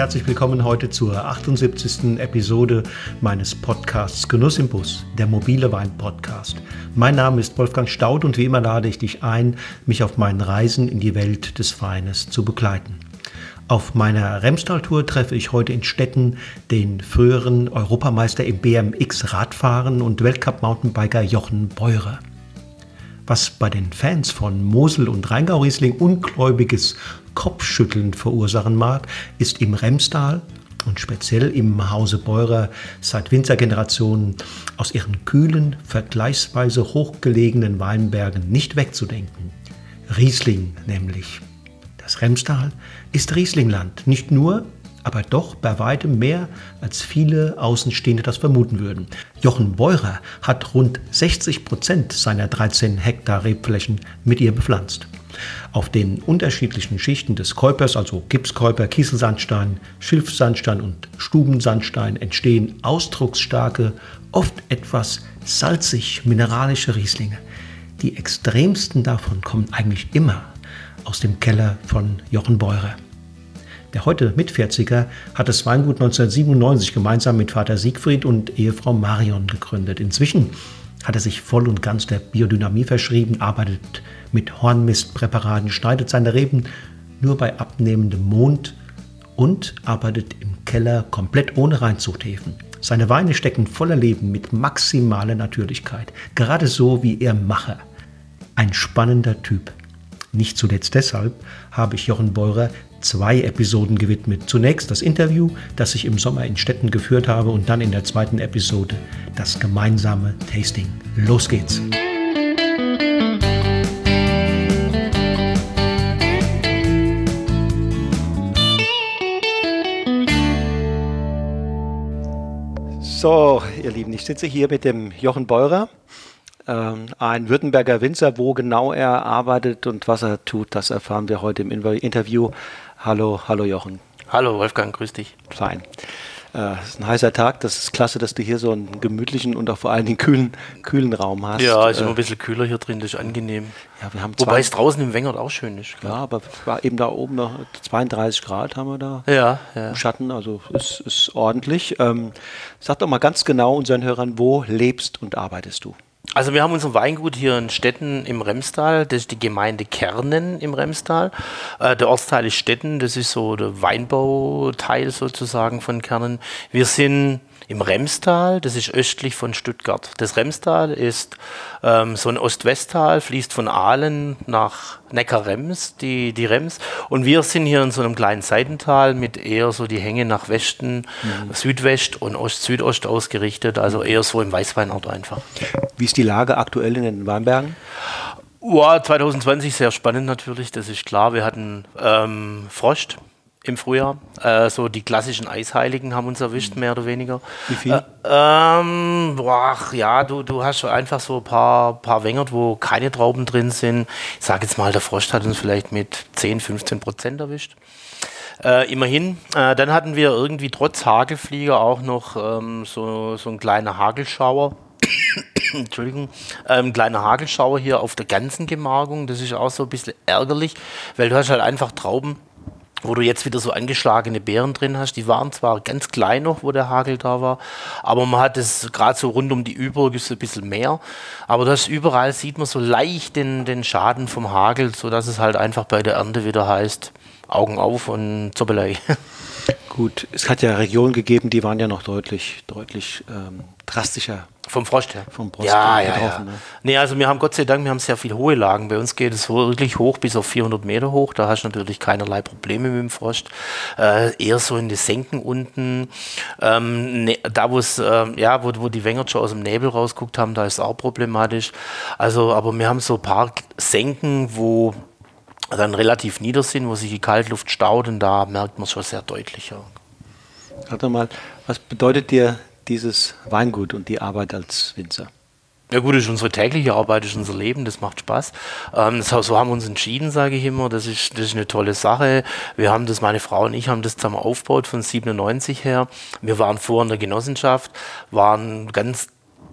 Herzlich willkommen heute zur 78. Episode meines Podcasts Genuss im Bus, der mobile Wein-Podcast. Mein Name ist Wolfgang Staud und wie immer lade ich dich ein, mich auf meinen Reisen in die Welt des Weines zu begleiten. Auf meiner Remstal-Tour treffe ich heute in Stetten den früheren Europameister im BMX Radfahren und Weltcup-Mountainbiker Jochen Beurer. Was bei den Fans von Mosel und Rheingau-Riesling ungläubiges Kopfschütteln verursachen mag, ist im Remstal und speziell im Hause Beurer seit Winzergenerationen aus ihren kühlen, vergleichsweise hochgelegenen Weinbergen nicht wegzudenken. Riesling nämlich. Das Remstal ist Rieslingland, nicht nur, aber doch bei weitem mehr, als viele Außenstehende das vermuten würden. Jochen Beurer hat rund 60 Prozent seiner 13 Hektar Rebflächen mit ihr bepflanzt. Auf den unterschiedlichen Schichten des Käupers, also Gipskäuper, Kieselsandstein, Schilfsandstein und Stubensandstein, entstehen ausdrucksstarke, oft etwas salzig-mineralische Rieslinge. Die extremsten davon kommen eigentlich immer aus dem Keller von Jochen Beurer. Der heute Mit-40er hat das Weingut 1997 gemeinsam mit Vater Siegfried und Ehefrau Marion gegründet. Inzwischen hat er sich voll und ganz der Biodynamie verschrieben, arbeitet mit Hornmistpräparaten, schneidet seine Reben nur bei abnehmendem Mond und arbeitet im Keller komplett ohne Reinzuchthäfen. Seine Weine stecken voller Leben mit maximaler Natürlichkeit, gerade so wie er Macher. Ein spannender Typ. Nicht zuletzt deshalb habe ich Jochen Beurer zwei Episoden gewidmet. Zunächst das Interview, das ich im Sommer in Städten geführt habe und dann in der zweiten Episode das gemeinsame Tasting. Los geht's! So, ihr Lieben, ich sitze hier mit dem Jochen Beurer ähm, ein Württemberger Winzer. Wo genau er arbeitet und was er tut, das erfahren wir heute im Interview. Hallo, hallo Jochen. Hallo Wolfgang, grüß dich. Fein. Äh, es ist ein heißer Tag. Das ist klasse, dass du hier so einen gemütlichen und auch vor allen Dingen kühlen, kühlen Raum hast. Ja, ist äh, immer ein bisschen kühler hier drin, das ist angenehm. Ja, wir haben Wobei es draußen im Wengert auch schön ist. Klar. Ja, aber war eben da oben noch 32 Grad haben wir da. Ja, ja. Im Schatten, also es ist ordentlich. Ähm, sag doch mal ganz genau unseren Hörern, wo lebst und arbeitest du? Also wir haben unser Weingut hier in Stetten im Remstal, das ist die Gemeinde Kernen im Remstal. Äh, der Ortsteil ist Stetten, das ist so der Weinbauteil sozusagen von Kernen. Wir sind im Remstal, das ist östlich von Stuttgart. Das Remstal ist ähm, so ein Ost-West-Tal, fließt von Aalen nach Neckar-Rems, die, die Rems. Und wir sind hier in so einem kleinen Seitental mit eher so die Hänge nach Westen, mhm. Südwest und Ost-Südost ausgerichtet, also eher so im Weißweinort einfach. Wie ist die Lage aktuell in den Weinbergen? Ja, 2020 sehr spannend natürlich, das ist klar. Wir hatten ähm, Frost, im Frühjahr. Äh, so die klassischen Eisheiligen haben uns erwischt, mehr oder weniger. Wie viel? Äh, ähm, boah, ja, du, du hast einfach so ein paar, paar Wengert, wo keine Trauben drin sind. Ich sage jetzt mal, der Frost hat uns vielleicht mit 10, 15 Prozent erwischt. Äh, immerhin. Äh, dann hatten wir irgendwie trotz Hagelflieger auch noch ähm, so, so ein kleiner Hagelschauer. Entschuldigung, ein ähm, kleiner Hagelschauer hier auf der ganzen Gemarkung. Das ist auch so ein bisschen ärgerlich, weil du hast halt einfach Trauben, wo du jetzt wieder so angeschlagene Beeren drin hast. Die waren zwar ganz klein noch, wo der Hagel da war, aber man hat es gerade so rund um die Überg ist ein bisschen mehr. Aber das überall sieht man so leicht den, den Schaden vom Hagel, sodass es halt einfach bei der Ernte wieder heißt, Augen auf und Zoppelei. Gut, es hat ja Regionen gegeben, die waren ja noch deutlich, deutlich ähm, drastischer. Vom Frost her? Vom Frost ja, ja, ja. Ne? Nee, also wir haben Gott sei Dank, wir haben sehr viele hohe Lagen. Bei uns geht es wirklich hoch, bis auf 400 Meter hoch. Da hast du natürlich keinerlei Probleme mit dem Frost. Äh, eher so in die Senken unten. Ähm, ne, da, wo es, äh, ja, wo, wo die Wenger schon aus dem Nebel rausguckt haben, da ist es auch problematisch. Also, aber wir haben so ein paar Senken, wo dann relativ nieder sind, wo sich die Kaltluft staut und da merkt man es schon sehr deutlich. Ja. Doch mal, was bedeutet dir dieses Weingut und die Arbeit als Winzer? Ja gut, das ist unsere tägliche Arbeit, das ist unser Leben, das macht Spaß. Ähm, so, so, haben wir uns entschieden, sage ich immer. Das ist, das ist eine tolle Sache. Wir haben das, meine Frau und ich haben das zusammen aufgebaut von 97 her. Wir waren vorher in der Genossenschaft, waren ganz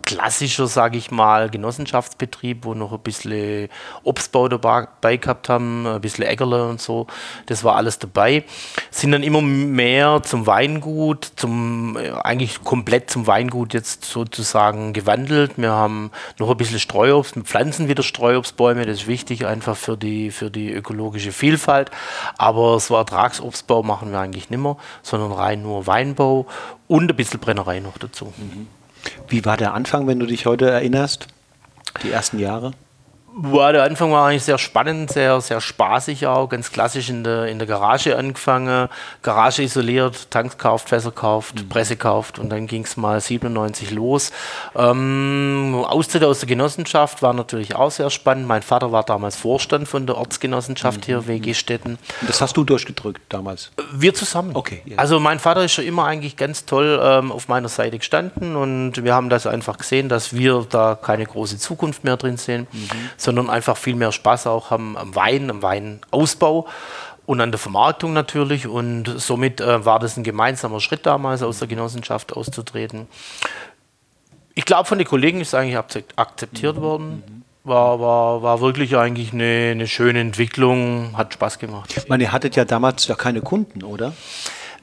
klassischer, sage ich mal, Genossenschaftsbetrieb, wo noch ein bisschen Obstbau dabei gehabt haben, ein bisschen Äckerle und so. Das war alles dabei. Sind dann immer mehr zum Weingut, zum, äh, eigentlich komplett zum Weingut jetzt sozusagen gewandelt. Wir haben noch ein bisschen Streuobst, pflanzen wieder Streuobstbäume, das ist wichtig einfach für die, für die ökologische Vielfalt. Aber so Ertragsobstbau machen wir eigentlich nicht mehr, sondern rein nur Weinbau und ein bisschen Brennerei noch dazu. Mhm. Wie war der Anfang, wenn du dich heute erinnerst? Die ersten Jahre? Boah, der Anfang war eigentlich sehr spannend, sehr, sehr spaßig auch, ganz klassisch in der, in der Garage angefangen, Garage isoliert, Tanks kauft, Fässer kauft, mhm. Presse kauft und dann ging es mal 97 los. Ähm, Austritt aus der Genossenschaft war natürlich auch sehr spannend. Mein Vater war damals Vorstand von der Ortsgenossenschaft mhm. hier, WG Städten. Das hast du durchgedrückt damals? Wir zusammen. Okay. Yeah. Also mein Vater ist schon immer eigentlich ganz toll ähm, auf meiner Seite gestanden und wir haben das einfach gesehen, dass wir da keine große Zukunft mehr drin sehen. Mhm sondern einfach viel mehr Spaß auch haben am Wein, am Weinausbau und an der Vermarktung natürlich. Und somit äh, war das ein gemeinsamer Schritt damals, aus der Genossenschaft auszutreten. Ich glaube, von den Kollegen ist eigentlich akzeptiert worden. War, war, war wirklich eigentlich eine, eine schöne Entwicklung, hat Spaß gemacht. Ich meine, ihr hattet ja damals ja keine Kunden, oder?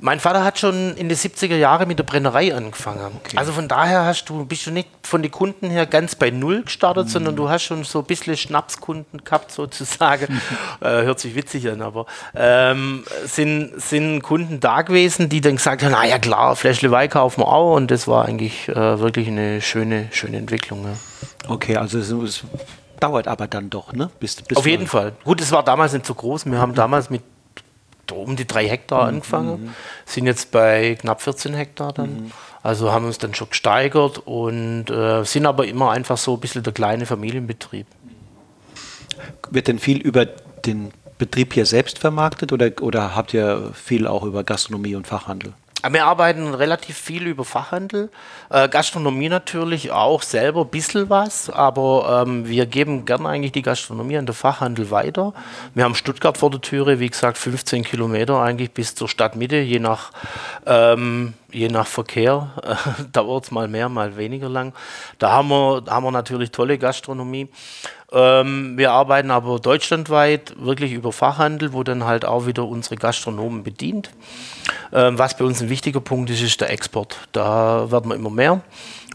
Mein Vater hat schon in den 70er Jahren mit der Brennerei angefangen. Okay. Also von daher hast du, bist du nicht von den Kunden her ganz bei Null gestartet, mhm. sondern du hast schon so ein bisschen Schnapskunden gehabt, sozusagen. äh, hört sich witzig an, aber ähm, sind, sind Kunden da gewesen, die dann gesagt haben, naja klar, Fläschle Wein kaufen wir auch und das war eigentlich äh, wirklich eine schöne, schöne Entwicklung. Ja. Okay, also es, es dauert aber dann doch, ne? Bis, bis Auf jeden Fall. Gut, es war damals nicht so groß. Wir haben damals mit um die drei Hektar mhm. angefangen, mhm. sind jetzt bei knapp 14 Hektar dann. Mhm. Also haben uns dann schon gesteigert und äh, sind aber immer einfach so ein bisschen der kleine Familienbetrieb. Wird denn viel über den Betrieb hier selbst vermarktet oder, oder habt ihr viel auch über Gastronomie und Fachhandel? Wir arbeiten relativ viel über Fachhandel, äh, Gastronomie natürlich auch selber ein bisschen was, aber ähm, wir geben gerne eigentlich die Gastronomie an den Fachhandel weiter. Wir haben Stuttgart vor der Türe, wie gesagt 15 Kilometer eigentlich bis zur Stadtmitte, je nach, ähm, je nach Verkehr äh, dauert es mal mehr, mal weniger lang. Da haben wir, haben wir natürlich tolle Gastronomie. Ähm, wir arbeiten aber deutschlandweit wirklich über Fachhandel, wo dann halt auch wieder unsere Gastronomen bedient. Ähm, was bei uns ein wichtiger Punkt ist, ist der Export. Da werden wir immer mehr.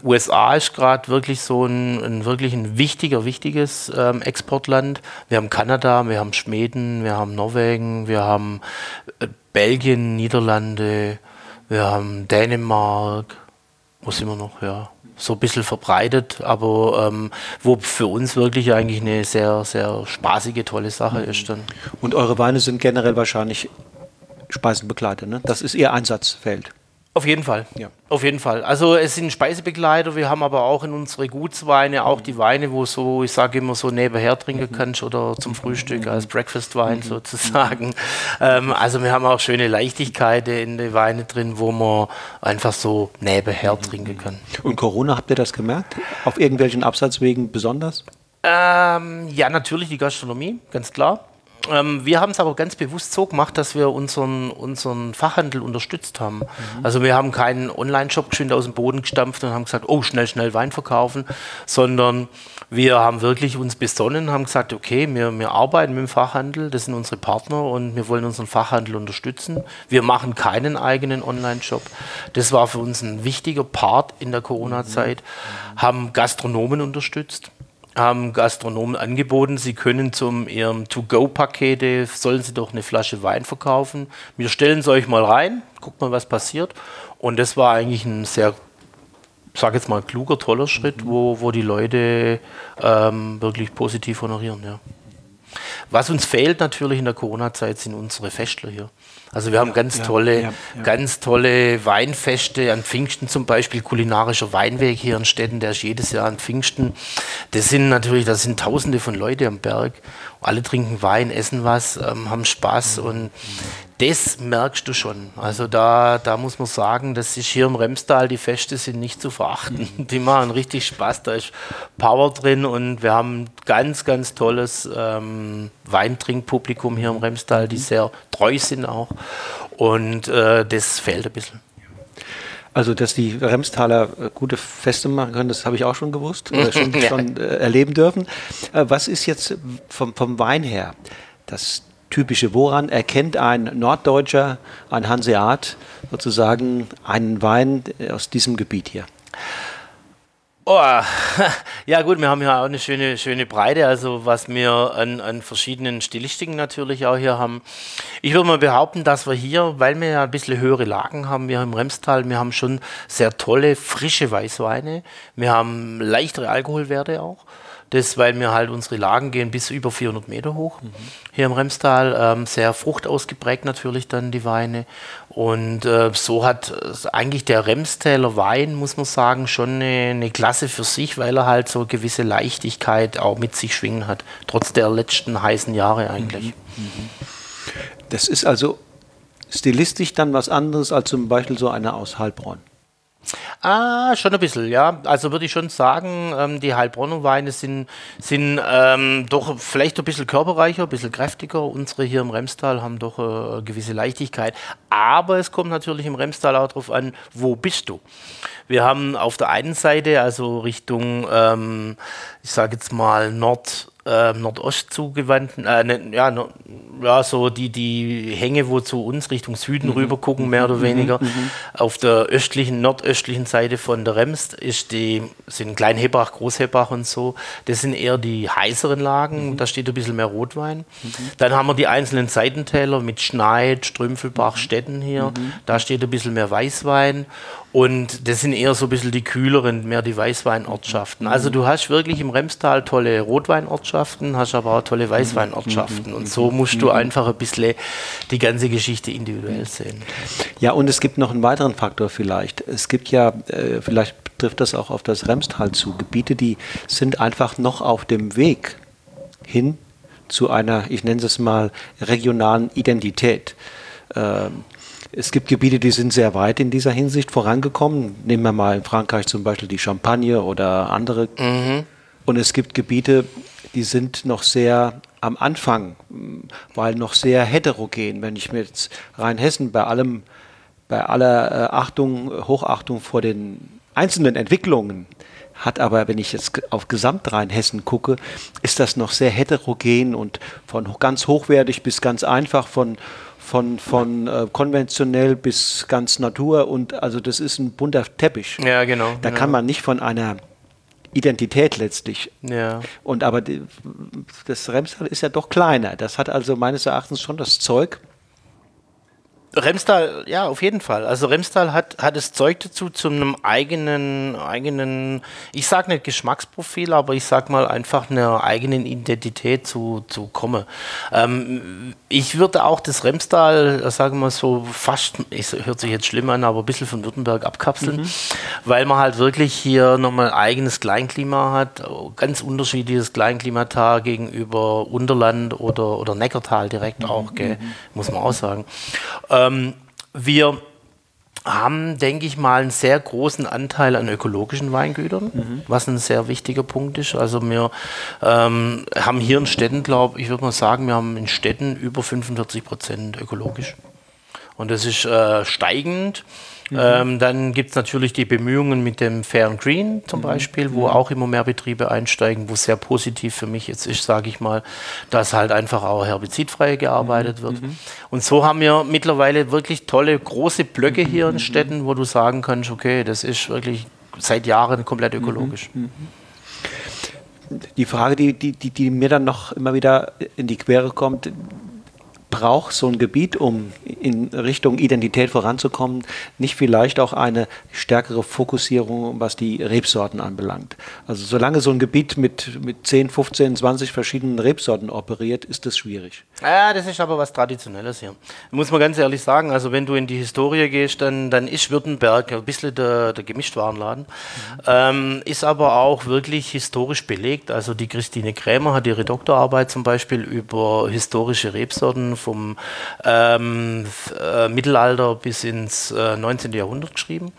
USA ist gerade wirklich so ein, ein, wirklich ein wichtiger, wichtiges ähm, Exportland. Wir haben Kanada, wir haben Schweden, wir haben Norwegen, wir haben äh, Belgien, Niederlande, wir haben Dänemark. Wo sind wir noch? Ja, so ein bisschen verbreitet, aber ähm, wo für uns wirklich eigentlich eine sehr, sehr spaßige, tolle Sache ist dann. Und eure Weine sind generell wahrscheinlich Speisenbegleiter, ne? Das ist ihr Einsatzfeld. Auf jeden Fall. Ja. Auf jeden Fall. Also es sind Speisebegleiter, wir haben aber auch in unsere Gutsweine auch die Weine, wo so, ich sage immer so nebenher trinken mhm. kannst oder zum Frühstück als Breakfast-Wein mhm. sozusagen. Ähm, also wir haben auch schöne Leichtigkeiten in den Weine drin, wo man einfach so nebenher mhm. trinken kann. Und Corona, habt ihr das gemerkt? Auf irgendwelchen Absatzwegen besonders? Ähm, ja, natürlich die Gastronomie, ganz klar. Ähm, wir haben es aber ganz bewusst so gemacht, dass wir unseren, unseren Fachhandel unterstützt haben. Mhm. Also wir haben keinen Online-Shop geschwind aus dem Boden gestampft und haben gesagt, oh, schnell, schnell Wein verkaufen, sondern wir haben wirklich uns besonnen, haben gesagt, okay, wir, wir arbeiten mit dem Fachhandel, das sind unsere Partner und wir wollen unseren Fachhandel unterstützen. Wir machen keinen eigenen Online-Shop. Das war für uns ein wichtiger Part in der Corona-Zeit, mhm. haben Gastronomen unterstützt haben Gastronomen angeboten, sie können zum ihrem To-Go-Pakete, sollen sie doch eine Flasche Wein verkaufen. Wir stellen es euch mal rein, guckt mal, was passiert. Und das war eigentlich ein sehr, sag jetzt mal, kluger, toller Schritt, wo, wo die Leute ähm, wirklich positiv honorieren. Ja. Was uns fehlt natürlich in der Corona-Zeit sind unsere Festler hier. Also wir haben ganz ja, tolle, ja, ja. ganz tolle Weinfeste an Pfingsten zum Beispiel, kulinarischer Weinweg hier in Städten, der ist jedes Jahr an Pfingsten. Das sind natürlich, da sind tausende von Leuten am Berg. Alle trinken Wein, essen was, ähm, haben Spaß und das merkst du schon. Also da, da muss man sagen, das ist hier im Remstal, die Feste sind nicht zu verachten. Mhm. Die machen richtig Spaß, da ist Power drin und wir haben ganz, ganz tolles ähm, Weintrinkpublikum hier im Remstal, die mhm. sehr treu sind auch. Und äh, das fehlt ein bisschen. Also, dass die Remstaler äh, gute Feste machen können, das habe ich auch schon gewusst, oder schon, ja. schon äh, erleben dürfen. Äh, was ist jetzt vom, vom Wein her das Typische? Woran erkennt ein Norddeutscher, ein Hanseat sozusagen einen Wein aus diesem Gebiet hier? Oh, ja gut, wir haben ja auch eine schöne, schöne Breite, also was wir an, an verschiedenen Stilistiken natürlich auch hier haben. Ich würde mal behaupten, dass wir hier, weil wir ja ein bisschen höhere Lagen haben, wir im Remstal, wir haben schon sehr tolle, frische Weißweine. Wir haben leichtere Alkoholwerte auch. Das, weil wir halt unsere Lagen gehen bis über 400 Meter hoch. Mhm. Hier im Remstal ähm, sehr fruchtausgeprägt natürlich dann die Weine. Und äh, so hat äh, eigentlich der Remstäler Wein, muss man sagen, schon eine, eine, Klasse für sich, weil er halt so gewisse Leichtigkeit auch mit sich schwingen hat, trotz der letzten heißen Jahre eigentlich. Mhm. mhm. Das ist also stilistisch dann was anderes als zum Beispiel so eine aus Heilbronn. Ah, schon ein bisschen, ja. Also würde ich schon sagen, ähm, die Heilbronner Weine sind, sind ähm, doch vielleicht ein bisschen körperreicher, ein bisschen kräftiger. Unsere hier im Remstal haben doch äh, eine gewisse Leichtigkeit. Aber es kommt natürlich im Remstal auch darauf an, wo bist du? Wir haben auf der einen Seite, also Richtung, ähm, ich sage jetzt mal Nord, äh, Nordost zugewandten, äh, ne, ja, no, ja, so die, die Hänge, wo zu uns Richtung Süden mhm. rüber gucken, mehr oder mhm. weniger. Mhm. Auf der östlichen, nordöstlichen Seite von der Remst ist die, sind Kleinhebach, Großhebach und so. Das sind eher die heißeren Lagen, mhm. da steht ein bisschen mehr Rotwein. Mhm. Dann haben wir die einzelnen Seitentäler mit Schneid, Strümpfelbach, mhm. Städten hier. Da steht ein bisschen mehr Weißwein. Und das sind eher so ein bisschen die kühleren, mehr die Weißweinortschaften. Also du hast wirklich im Remstal tolle Rotweinortschaften, hast aber auch tolle Weißweinortschaften. Und so musst du einfach ein bisschen die ganze Geschichte individuell sehen. Ja, und es gibt noch einen weiteren Faktor vielleicht. Es gibt ja, äh, vielleicht trifft das auch auf das Remstal zu, Gebiete, die sind einfach noch auf dem Weg hin zu einer, ich nenne es mal, regionalen Identität. Ähm, es gibt Gebiete, die sind sehr weit in dieser Hinsicht vorangekommen. Nehmen wir mal in Frankreich zum Beispiel die Champagne oder andere. Mhm. Und es gibt Gebiete, die sind noch sehr am Anfang, weil noch sehr heterogen. Wenn ich mir jetzt Rheinhessen bei allem, bei aller äh, Achtung, Hochachtung vor den einzelnen Entwicklungen hat aber, wenn ich jetzt auf Gesamtrheinhessen gucke, ist das noch sehr heterogen und von ganz hochwertig bis ganz einfach, von von, von äh, konventionell bis ganz Natur und also das ist ein bunter Teppich. Ja, genau. Da genau. kann man nicht von einer Identität letztlich. Ja. Und aber die, das Remstal ist ja doch kleiner. Das hat also meines Erachtens schon das Zeug, Remstal, ja, auf jeden Fall. Also Remstal hat, hat das Zeug dazu, zu einem eigenen, eigenen, ich sage nicht Geschmacksprofil, aber ich sage mal einfach einer eigenen Identität zu, zu kommen. Ähm, ich würde auch das Remstal, sagen wir mal so, fast, es hört sich jetzt schlimm an, aber ein bisschen von Württemberg abkapseln, mhm. weil man halt wirklich hier nochmal eigenes Kleinklima hat, ganz unterschiedliches Kleinklimata gegenüber Unterland oder, oder Neckartal direkt mhm. auch, gell, mhm. muss man auch sagen. Ähm, wir haben, denke ich mal, einen sehr großen Anteil an ökologischen Weingütern, mhm. was ein sehr wichtiger Punkt ist. Also wir ähm, haben hier in Städten, glaube ich, würde mal sagen, wir haben in Städten über 45 Prozent ökologisch. Und das ist äh, steigend. Mhm. Ähm, dann gibt es natürlich die Bemühungen mit dem Fair and Green zum mhm. Beispiel, wo mhm. auch immer mehr Betriebe einsteigen, wo sehr positiv für mich jetzt ist, sage ich mal, dass halt einfach auch herbizidfrei gearbeitet mhm. wird. Mhm. Und so haben wir mittlerweile wirklich tolle große Blöcke hier in Städten, wo du sagen kannst, okay, das ist wirklich seit Jahren komplett ökologisch. Die Frage, die, die, die, die mir dann noch immer wieder in die Quere kommt, braucht so ein Gebiet, um in Richtung Identität voranzukommen, nicht vielleicht auch eine stärkere Fokussierung, was die Rebsorten anbelangt? Also solange so ein Gebiet mit, mit 10, 15, 20 verschiedenen Rebsorten operiert, ist das schwierig. Ja, das ist aber was Traditionelles hier. Muss man ganz ehrlich sagen, also wenn du in die Historie gehst, dann, dann ist Württemberg ein bisschen der, der Gemischtwarenladen, mhm. ähm, ist aber auch wirklich historisch belegt. Also die Christine Krämer hat ihre Doktorarbeit zum Beispiel über historische Rebsorten vom ähm, äh, Mittelalter bis ins äh, 19. Jahrhundert geschrieben.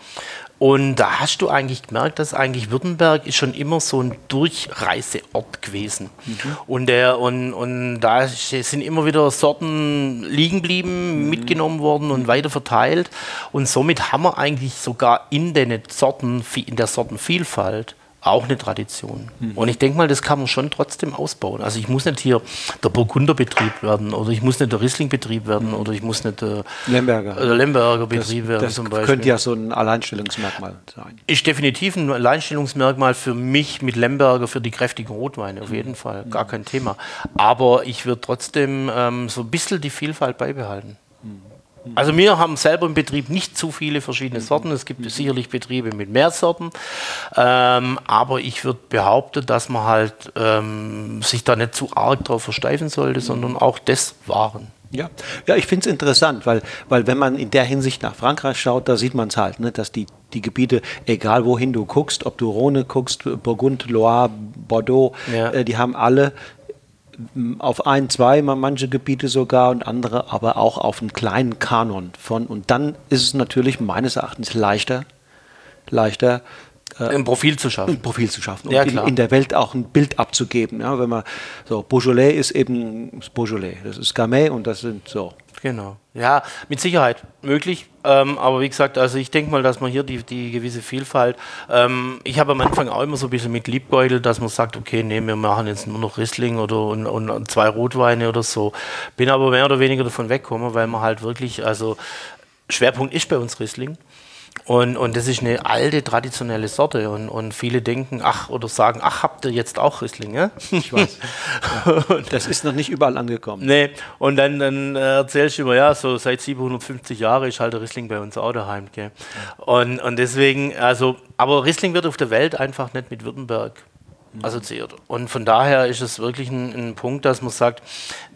Und da hast du eigentlich gemerkt, dass eigentlich Württemberg ist schon immer so ein Durchreiseort gewesen. Mhm. Und, der, und, und da sind immer wieder Sorten liegen geblieben, mhm. mitgenommen worden und weiter verteilt. Und somit haben wir eigentlich sogar in, den Sorten, in der Sortenvielfalt auch eine Tradition. Mhm. Und ich denke mal, das kann man schon trotzdem ausbauen. Also ich muss nicht hier der Burgunderbetrieb werden oder ich muss nicht der Rieslingbetrieb werden mhm. oder ich muss nicht der Lemberger, der Lemberger Betrieb das, werden das zum Beispiel. könnte ja so ein Alleinstellungsmerkmal sein. Ist definitiv ein Alleinstellungsmerkmal für mich mit Lemberger für die kräftigen Rotweine, auf mhm. jeden Fall, gar kein Thema. Aber ich würde trotzdem ähm, so ein bisschen die Vielfalt beibehalten. Also wir haben selber im Betrieb nicht zu viele verschiedene Sorten. Es gibt sicherlich Betriebe mit mehr Sorten. Ähm, aber ich würde behaupten, dass man halt ähm, sich da nicht zu arg drauf versteifen sollte, sondern auch das wahren. Ja, ja ich finde es interessant, weil, weil wenn man in der Hinsicht nach Frankreich schaut, da sieht man es halt, ne, dass die, die Gebiete, egal wohin du guckst, ob du Rhone guckst, Burgund, Loire, Bordeaux, ja. äh, die haben alle auf ein, zwei, manche Gebiete sogar und andere, aber auch auf einen kleinen Kanon von. Und dann ist es natürlich meines Erachtens leichter, leichter äh, ein Profil zu schaffen. Ein Profil zu schaffen und ja, in, in, der Welt auch ein Bild abzugeben. Ja, wenn man so Beaujolais ist eben Beaujolais, das ist Gamay und das sind so. Genau. Ja, mit Sicherheit möglich. Ähm, aber wie gesagt, also ich denke mal, dass man hier die, die gewisse Vielfalt. Ähm, ich habe am Anfang auch immer so ein bisschen mit Liebgeudel, dass man sagt, okay, nee, wir machen jetzt nur noch Riesling oder und, und zwei Rotweine oder so. Bin aber mehr oder weniger davon weggekommen, weil man halt wirklich, also Schwerpunkt ist bei uns Riesling. Und, und das ist eine alte, traditionelle Sorte. Und, und viele denken, ach, oder sagen, ach, habt ihr jetzt auch Rieslinge? Ich weiß. Ja. das ist noch nicht überall angekommen. Nee, und dann, dann erzählst du immer, ja, so seit 750 Jahren ist halt der Riesling bei uns auch daheim. Gell? Und, und deswegen, also, aber Riesling wird auf der Welt einfach nicht mit Württemberg assoziiert. Und von daher ist es wirklich ein, ein Punkt, dass man sagt,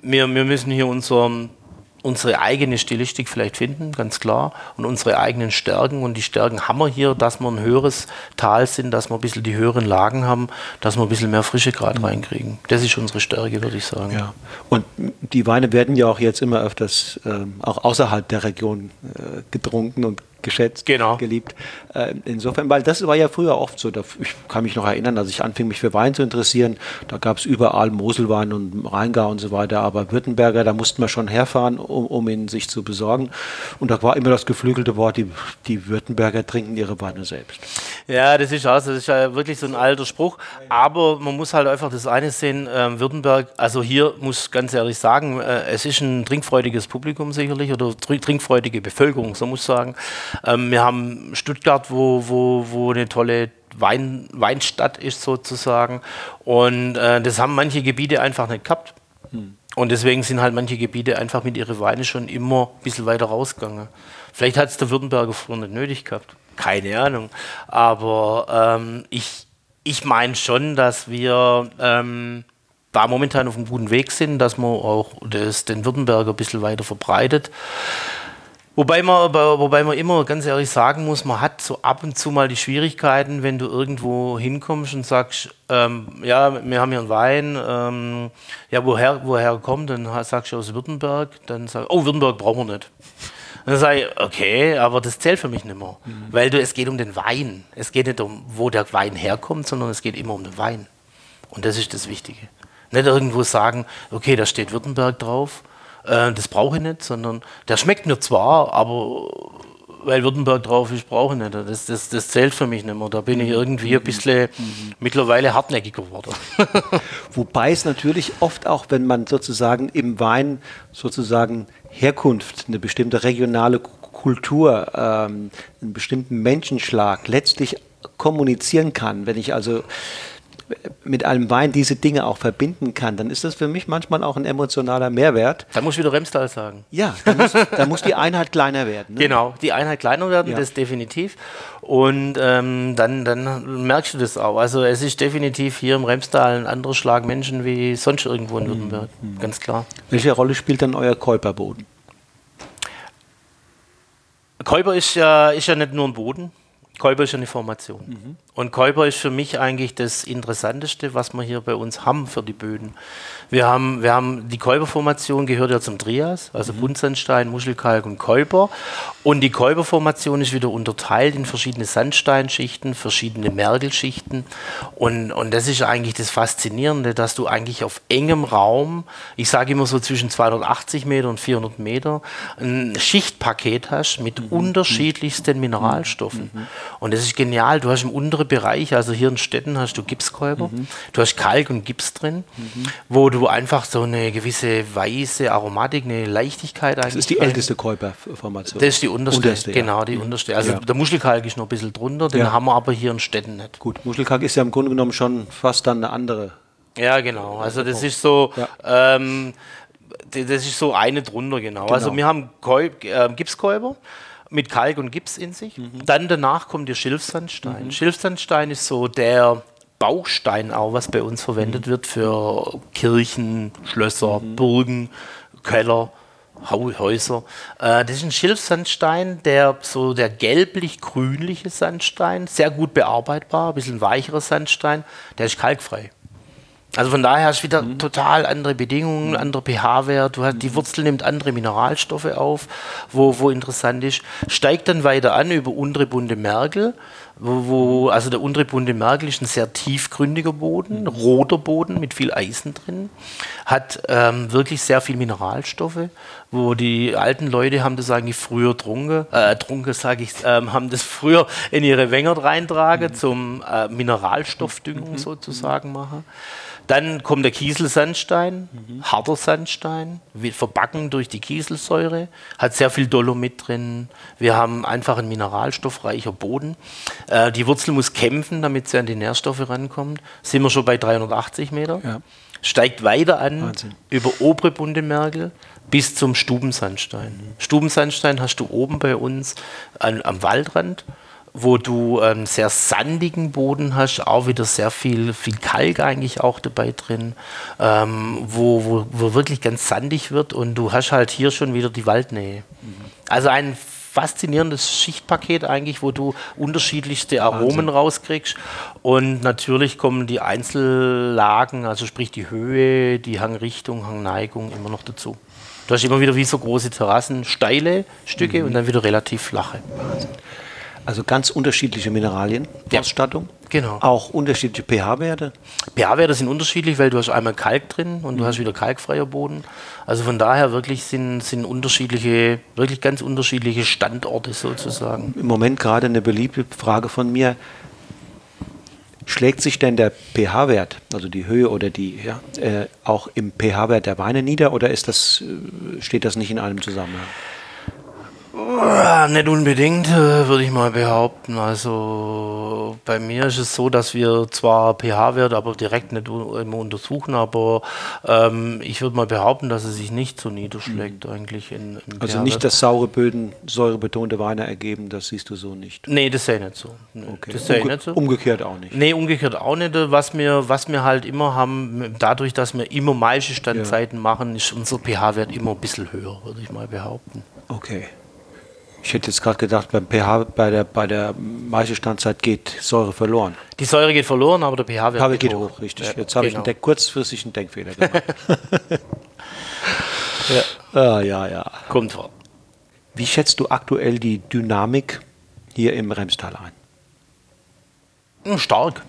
wir, wir müssen hier unseren unsere eigene Stilistik vielleicht finden, ganz klar, und unsere eigenen Stärken. Und die Stärken haben wir hier, dass wir ein höheres Tal sind, dass wir ein bisschen die höheren Lagen haben, dass wir ein bisschen mehr Frische gerade mhm. reinkriegen. Das ist unsere Stärke, würde ich sagen. Ja. Und die Weine werden ja auch jetzt immer öfters ähm, auch außerhalb der Region äh, getrunken und geschätzt, genau. geliebt. Äh, insofern, weil das war ja früher oft so. Da, ich kann mich noch erinnern, als ich anfing, mich für Wein zu interessieren, da gab es überall Moselwein und Rheingau und so weiter, aber Württemberger, da mussten wir schon herfahren, um, um ihn sich zu besorgen. Und da war immer das geflügelte Wort, die, die Württemberger trinken ihre Weine selbst. Ja, das ist auch, das ist ja wirklich so ein alter Spruch. Aber man muss halt einfach das eine sehen, äh, Württemberg, also hier muss ganz ehrlich sagen, äh, es ist ein trinkfreudiges Publikum sicherlich oder trinkfreudige Bevölkerung, so muss ich sagen. Ähm, wir haben Stuttgart, wo, wo, wo eine tolle Wein, Weinstadt ist sozusagen. Und äh, das haben manche Gebiete einfach nicht gehabt. Hm. Und deswegen sind halt manche Gebiete einfach mit ihren Weinen schon immer ein bisschen weiter rausgegangen. Vielleicht hat es der Württemberger früher nicht nötig gehabt. Keine Ahnung. Aber ähm, ich, ich meine schon, dass wir ähm, da momentan auf einem guten Weg sind, dass man auch das, den Württemberger ein bisschen weiter verbreitet. Wobei man, wobei man immer ganz ehrlich sagen muss, man hat so ab und zu mal die Schwierigkeiten, wenn du irgendwo hinkommst und sagst, ähm, ja, wir haben hier einen Wein, ähm, ja, woher, woher kommt? Dann sagst du aus Württemberg, dann sagst du, oh, Württemberg brauchen wir nicht. dann sage ich, okay, aber das zählt für mich nicht mehr. Mhm. Weil du, es geht um den Wein. Es geht nicht um, wo der Wein herkommt, sondern es geht immer um den Wein. Und das ist das Wichtige. Nicht irgendwo sagen, okay, da steht Württemberg drauf äh, das brauche ich nicht, sondern der schmeckt mir zwar, aber weil Württemberg drauf ist, brauche ich nicht. Das, das, das zählt für mich nicht mehr. Da bin ich irgendwie ein bisschen mhm. mittlerweile hartnäckiger geworden. Wobei es natürlich oft auch, wenn man sozusagen im Wein sozusagen Herkunft, eine bestimmte regionale Kultur, ähm, einen bestimmten Menschenschlag letztlich kommunizieren kann. Wenn ich also mit einem Wein diese Dinge auch verbinden kann, dann ist das für mich manchmal auch ein emotionaler Mehrwert. Da muss wieder Remstal sagen. Ja, da muss, da muss die Einheit kleiner werden. Ne? Genau, die Einheit kleiner werden, ja. das definitiv. Und ähm, dann, dann merkst du das auch. Also es ist definitiv hier im Remstal ein anderer Schlag Menschen wie sonst irgendwo in Württemberg, mhm. ganz klar. Welche Rolle spielt dann euer Käuperboden? Käuper ist ja, ist ja nicht nur ein Boden, Kolber ist eine Formation. Mhm. Und Kolber ist für mich eigentlich das Interessanteste, was wir hier bei uns haben für die Böden. Wir haben, wir haben die Kolberformation gehört ja zum Trias, also mhm. Buntsandstein, Muschelkalk und Kolber. Und die Kolberformation ist wieder unterteilt in verschiedene Sandsteinschichten, verschiedene Mergelschichten. Und, und das ist eigentlich das Faszinierende, dass du eigentlich auf engem Raum, ich sage immer so zwischen 280 Meter und 400 Meter, ein Schichtpaket hast mit mhm. unterschiedlichsten Mineralstoffen. Mhm. Und das ist genial. Du hast im unteren Bereich, also hier in Städten hast du Gipskolber, mhm. du hast Kalk und Gips drin, mhm. wo du einfach so eine gewisse weiße Aromatik, eine Leichtigkeit eigentlich. Das ist die älteste Kolberformation. Das ist die unterste, unterste genau, ja. die mhm. unterste. Also ja. der Muschelkalk ist noch ein bisschen drunter, den ja. haben wir aber hier in Städten nicht. Gut, Muschelkalk ist ja im Grunde genommen schon fast dann eine andere. Ja, genau. Also das ist so. Ähm, das ist so eine drunter, genau. genau. Also wir haben Kolb, äh, Gipskolber mit Kalk und Gips in sich. Mhm. Dann danach kommt der Schilfsandstein. Mhm. Schilfsandstein ist so der Baustein auch, was bei uns verwendet mhm. wird für Kirchen, Schlösser, mhm. Burgen, Keller. Häuser. Äh, das ist ein Schilfsandstein, der so der gelblich-grünliche Sandstein, sehr gut bearbeitbar, ein bisschen weicherer Sandstein, der ist kalkfrei. Also von daher hast du wieder mhm. total andere Bedingungen, mhm. andere pH-Wert. Die mhm. Wurzel nimmt andere Mineralstoffe auf, wo, wo interessant ist. Steigt dann weiter an über untere bunte Mergel, wo, wo, also der untere bunte Mergel ist ein sehr tiefgründiger Boden, mhm. roter Boden mit viel Eisen drin, hat ähm, wirklich sehr viel Mineralstoffe, wo die alten Leute haben das eigentlich früher trunken, äh, trunken sage ich, ähm, haben das früher in ihre Wenger reintragen mhm. zum äh, Mineralstoffdüngung mhm. sozusagen machen. Dann kommt der Kieselsandstein, mhm. harter Sandstein, wird verbacken durch die Kieselsäure, hat sehr viel Dolomit drin. Wir haben einfach einen mineralstoffreicher Boden. Äh, die Wurzel muss kämpfen, damit sie an die Nährstoffe rankommt. Sind wir schon bei 380 Meter. Ja. Steigt weiter an Wahnsinn. über obere Bundemergel bis zum Stubensandstein. Mhm. Stubensandstein hast du oben bei uns an, am Waldrand wo du einen sehr sandigen Boden hast, auch wieder sehr viel, viel Kalk eigentlich auch dabei drin, ähm, wo, wo, wo wirklich ganz sandig wird und du hast halt hier schon wieder die Waldnähe. Mhm. Also ein faszinierendes Schichtpaket eigentlich, wo du unterschiedlichste Aromen Wahnsinn. rauskriegst. Und natürlich kommen die Einzellagen, also sprich die Höhe, die Hangrichtung, Hangneigung immer noch dazu. Du hast immer wieder wie so große Terrassen, steile Stücke mhm. und dann wieder relativ flache. Wahnsinn. Also ganz unterschiedliche Mineralien, ja. Ausstattung. Genau. Auch unterschiedliche pH-Werte. pH-Werte sind unterschiedlich, weil du hast einmal Kalk drin und mhm. du hast wieder kalkfreier Boden. Also von daher wirklich sind, sind unterschiedliche, wirklich ganz unterschiedliche Standorte sozusagen. Im Moment gerade eine beliebte Frage von mir. Schlägt sich denn der pH-Wert, also die Höhe oder die, ja, äh, auch im pH-Wert der Weine nieder oder ist das, äh, steht das nicht in einem Zusammenhang? Nicht unbedingt, äh, würde ich mal behaupten. Also bei mir ist es so, dass wir zwar pH-Wert, aber direkt nicht immer untersuchen, aber ähm, ich würde mal behaupten, dass es sich nicht so niederschlägt mhm. eigentlich. In, also nicht, dass saure Böden säurebetonte Weine ergeben, das siehst du so nicht? Nee, das sehe ich nicht so. Nee, okay. Das Umge nicht so. Umgekehrt auch nicht? Nee, umgekehrt auch nicht. Was wir, was wir halt immer haben, dadurch, dass wir immer Maischestandzzeiten ja. machen, ist unser pH-Wert immer ein bisschen höher, würde ich mal behaupten. Okay. Ich hätte jetzt gerade gedacht, beim pH, bei der, bei der Maischestandzeit geht Säure verloren. Die Säure geht verloren, aber der pH-Wert geht, geht hoch. hoch. Richtig. Ja, jetzt habe genau. ich einen kurzfristig einen Denkfehler gemacht. ja. Ah, ja, ja. Kommt vor. Wie schätzt du aktuell die Dynamik hier im Remstal ein? Stark.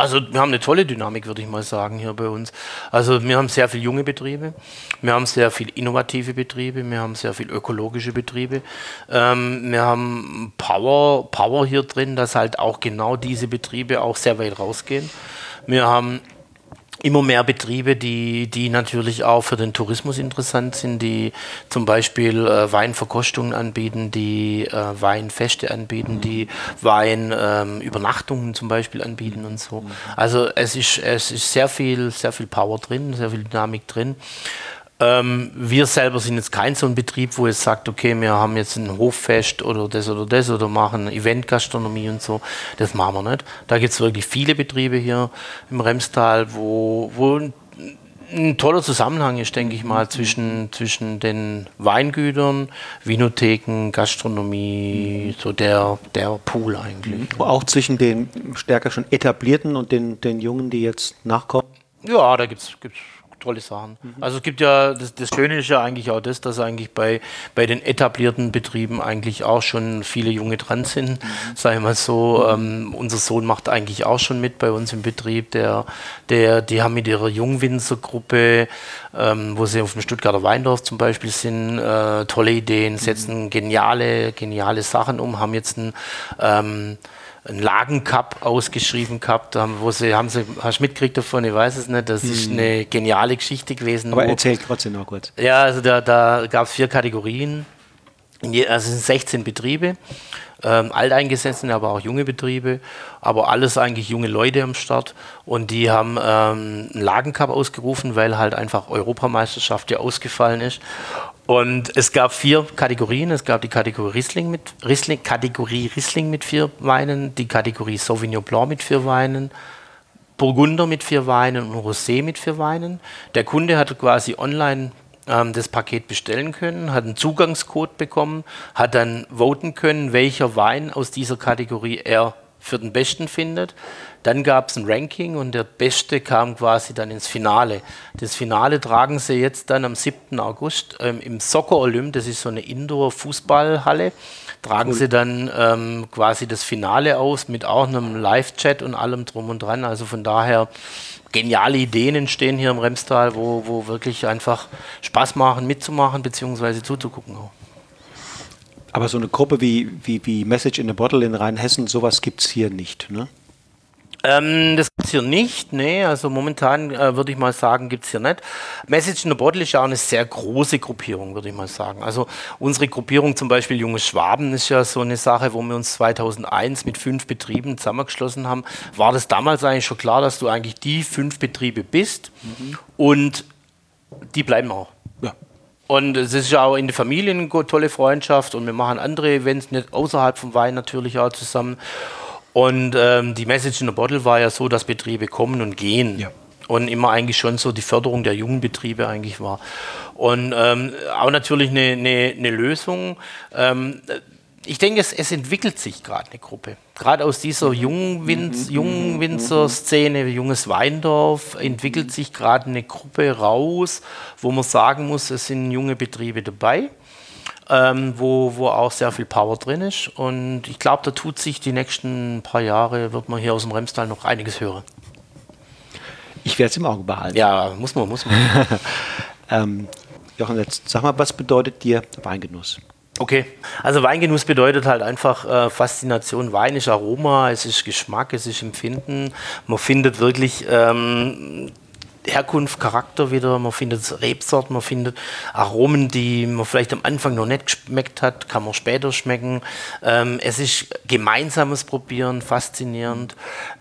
Also wir haben eine tolle Dynamik, würde ich mal sagen, hier bei uns. Also wir haben sehr viele junge Betriebe, wir haben sehr viele innovative Betriebe, wir haben sehr viele ökologische Betriebe. Ähm, wir haben Power, Power hier drin, dass halt auch genau diese Betriebe auch sehr weit rausgehen. Wir haben immer mehr Betriebe, die, die natürlich auch für den Tourismus interessant sind, die zum Beispiel äh, Weinverkostungen anbieten, die äh, Weinfeste anbieten, mhm. die Weinübernachtungen ähm, zum Beispiel anbieten und so. Also es ist, es ist sehr viel, sehr viel Power drin, sehr viel Dynamik drin. Ähm, wir selber sind jetzt kein so ein Betrieb, wo es sagt, okay, wir haben jetzt ein Hoffest oder das oder das oder machen Eventgastronomie und so. Das machen wir nicht. Da gibt es wirklich viele Betriebe hier im Remstal, wo, wo ein toller Zusammenhang ist, denke ich mal, zwischen, zwischen den Weingütern, Vinotheken, Gastronomie, so der, der Pool eigentlich. Auch zwischen den stärker schon etablierten und den, den Jungen, die jetzt nachkommen? Ja, da gibt es tolle Sachen. Mhm. Also es gibt ja, das, das, Schöne ist ja eigentlich auch das, dass eigentlich bei, bei den etablierten Betrieben eigentlich auch schon viele Junge dran sind. Mhm. Sag ich mal so, ähm, unser Sohn macht eigentlich auch schon mit bei uns im Betrieb. Der, der, die haben mit ihrer Jungwinzergruppe, ähm, wo sie auf dem Stuttgarter Weindorf zum Beispiel sind, äh, tolle Ideen, setzen mhm. geniale, geniale Sachen um, haben jetzt ein ähm, einen Lagencup ausgeschrieben gehabt, wo sie, haben sie, hast du mitgekriegt davon, ich weiß es nicht, das hm. ist eine geniale Geschichte gewesen. Aber erzählt trotzdem noch kurz. Ja, also da, da gab es vier Kategorien, also es sind 16 Betriebe, ähm, alteingesessene, aber auch junge Betriebe, aber alles eigentlich junge Leute am Start und die haben ähm, einen Lagencup ausgerufen, weil halt einfach Europameisterschaft ja ausgefallen ist und es gab vier Kategorien. Es gab die Kategorie Riesling mit, Riesling, Kategorie Riesling mit vier Weinen, die Kategorie Sauvignon Blanc mit vier Weinen, Burgunder mit vier Weinen und Rosé mit vier Weinen. Der Kunde hat quasi online ähm, das Paket bestellen können, hat einen Zugangscode bekommen, hat dann voten können, welcher Wein aus dieser Kategorie er für den besten findet. Dann gab es ein Ranking und der Beste kam quasi dann ins Finale. Das Finale tragen sie jetzt dann am 7. August ähm, im Soccer Olymp, das ist so eine Indoor-Fußballhalle, tragen cool. sie dann ähm, quasi das Finale aus mit auch einem Live-Chat und allem drum und dran. Also von daher geniale Ideen entstehen hier im Remstal, wo, wo wirklich einfach Spaß machen, mitzumachen bzw. zuzugucken. Aber so eine Gruppe wie, wie, wie Message in a Bottle in Rheinhessen, sowas gibt es hier nicht, ne? Ähm, das gibt es hier nicht, nee, also momentan äh, würde ich mal sagen, gibt es hier nicht. Message in the Bottle ist ja auch eine sehr große Gruppierung, würde ich mal sagen. Also unsere Gruppierung zum Beispiel Junge Schwaben ist ja so eine Sache, wo wir uns 2001 mit fünf Betrieben zusammengeschlossen haben. War das damals eigentlich schon klar, dass du eigentlich die fünf Betriebe bist mhm. und die bleiben auch. Ja. Und es ist ja auch in der Familie eine tolle Freundschaft und wir machen andere Events nicht außerhalb vom Wein natürlich auch zusammen. Und ähm, die Message in the Bottle war ja so, dass Betriebe kommen und gehen. Ja. Und immer eigentlich schon so die Förderung der jungen Betriebe eigentlich war. Und ähm, auch natürlich eine, eine, eine Lösung. Ähm, ich denke, es, es entwickelt sich gerade eine Gruppe. Gerade aus dieser jungen, Winz, jungen Winzer-Szene, junges Weindorf, entwickelt sich gerade eine Gruppe raus, wo man sagen muss, es sind junge Betriebe dabei ähm, wo, wo auch sehr viel Power drin ist. Und ich glaube, da tut sich die nächsten paar Jahre, wird man hier aus dem Remstal noch einiges hören. Ich werde es im Auge behalten. Ja, muss man, muss man. ähm, Jochen, jetzt sag mal, was bedeutet dir Weingenuss? Okay, also Weingenuss bedeutet halt einfach äh, Faszination. Wein ist Aroma, es ist Geschmack, es ist Empfinden. Man findet wirklich ähm, Herkunft, Charakter wieder, man findet Rebsorten, man findet Aromen, die man vielleicht am Anfang noch nicht geschmeckt hat, kann man später schmecken. Ähm, es ist gemeinsames Probieren, faszinierend.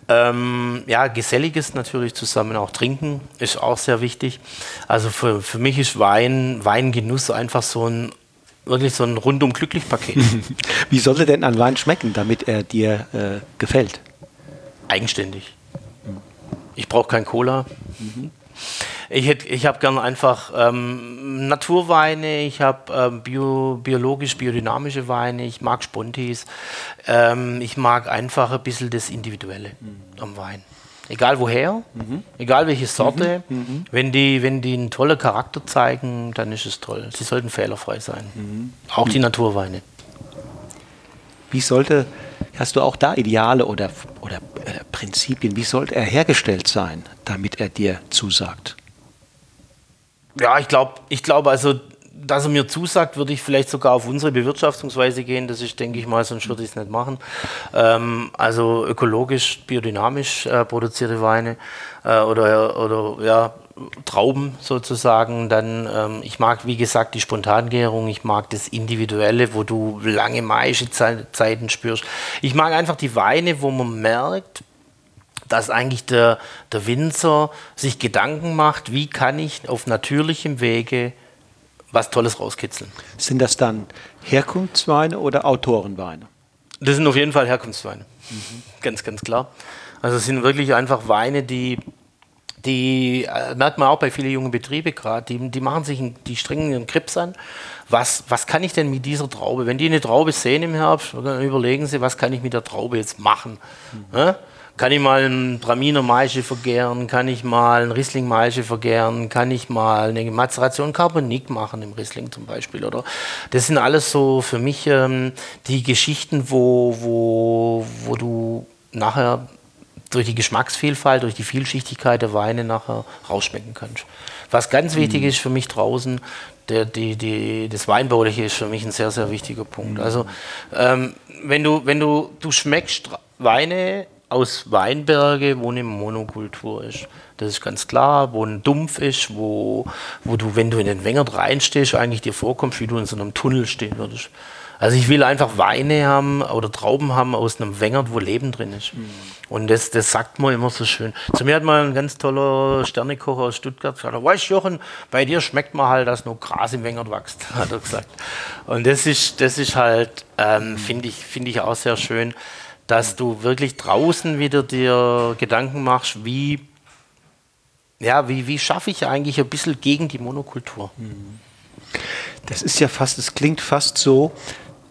Ähm, ja, geselliges natürlich zusammen auch trinken ist auch sehr wichtig. Also für, für mich ist Wein, Weingenuss einfach so ein wirklich so ein rundum glücklich Paket. Wie sollte denn ein Wein schmecken, damit er dir äh, gefällt? Eigenständig. Ich brauche kein Cola. Mhm. Ich, ich habe gern einfach ähm, Naturweine, ich habe ähm, bio, biologisch, biodynamische Weine, ich mag Spontis, ähm, ich mag einfach ein bisschen das Individuelle mhm. am Wein. Egal woher, mhm. egal welche Sorte, mhm. mhm. wenn, die, wenn die einen tollen Charakter zeigen, dann ist es toll. Sie sollten fehlerfrei sein. Mhm. Auch die Naturweine. Wie sollte Hast du auch da Ideale oder, oder äh, Prinzipien? Wie sollte er hergestellt sein, damit er dir zusagt? Ja, ich glaube, ich glaub also, dass er mir zusagt, würde ich vielleicht sogar auf unsere Bewirtschaftungsweise gehen. Das ist, denke ich mal, sonst würde ich es nicht machen. Ähm, also ökologisch, biodynamisch äh, produzierte Weine äh, oder, oder ja, Trauben sozusagen. Dann, ähm, ich mag, wie gesagt, die Spontangärung, ich mag das Individuelle, wo du lange Maischezeiten spürst. Ich mag einfach die Weine, wo man merkt, dass eigentlich der, der Winzer sich Gedanken macht, wie kann ich auf natürlichem Wege was Tolles rauskitzeln. Sind das dann Herkunftsweine oder Autorenweine? Das sind auf jeden Fall Herkunftsweine. Mhm. Ganz, ganz klar. Also es sind wirklich einfach Weine, die die äh, merkt man auch bei vielen jungen Betrieben gerade, die, die machen sich, die strengen ihren Krips an. Was, was kann ich denn mit dieser Traube? Wenn die eine Traube sehen im Herbst, dann überlegen sie, was kann ich mit der Traube jetzt machen? Mhm. Ja? Kann ich mal einen Braminer Maische vergären? Kann ich mal einen Riesling Maische vergären? Kann ich mal eine Mazeration Carbonik machen im Riesling zum Beispiel? Oder das sind alles so für mich ähm, die Geschichten, wo, wo, wo du nachher durch die Geschmacksvielfalt, durch die Vielschichtigkeit der Weine nachher rausschmecken kannst. Was ganz wichtig mhm. ist für mich draußen, der, die, die, das Weinbauliche ist für mich ein sehr, sehr wichtiger Punkt. Mhm. Also ähm, wenn du, wenn du, du schmeckst Weine aus Weinberge, wo eine Monokultur ist. Das ist ganz klar, wo ein Dumpf ist, wo, wo du, wenn du in den Wengert reinstehst, eigentlich dir vorkommst, wie du in so einem Tunnel stehen würdest. Also ich will einfach Weine haben oder Trauben haben aus einem Wengert, wo Leben drin ist. Mhm. Und das, das sagt man immer so schön. Zu mir hat mal ein ganz toller Sternekocher aus Stuttgart gesagt, weißt du Jochen, bei dir schmeckt man halt, dass nur Gras im Wengert wächst, hat er gesagt. Und das ist, das ist halt, ähm, finde ich, find ich auch sehr schön, dass du wirklich draußen wieder dir Gedanken machst, wie, ja, wie, wie schaffe ich eigentlich ein bisschen gegen die Monokultur. Das ist ja fast, es klingt fast so,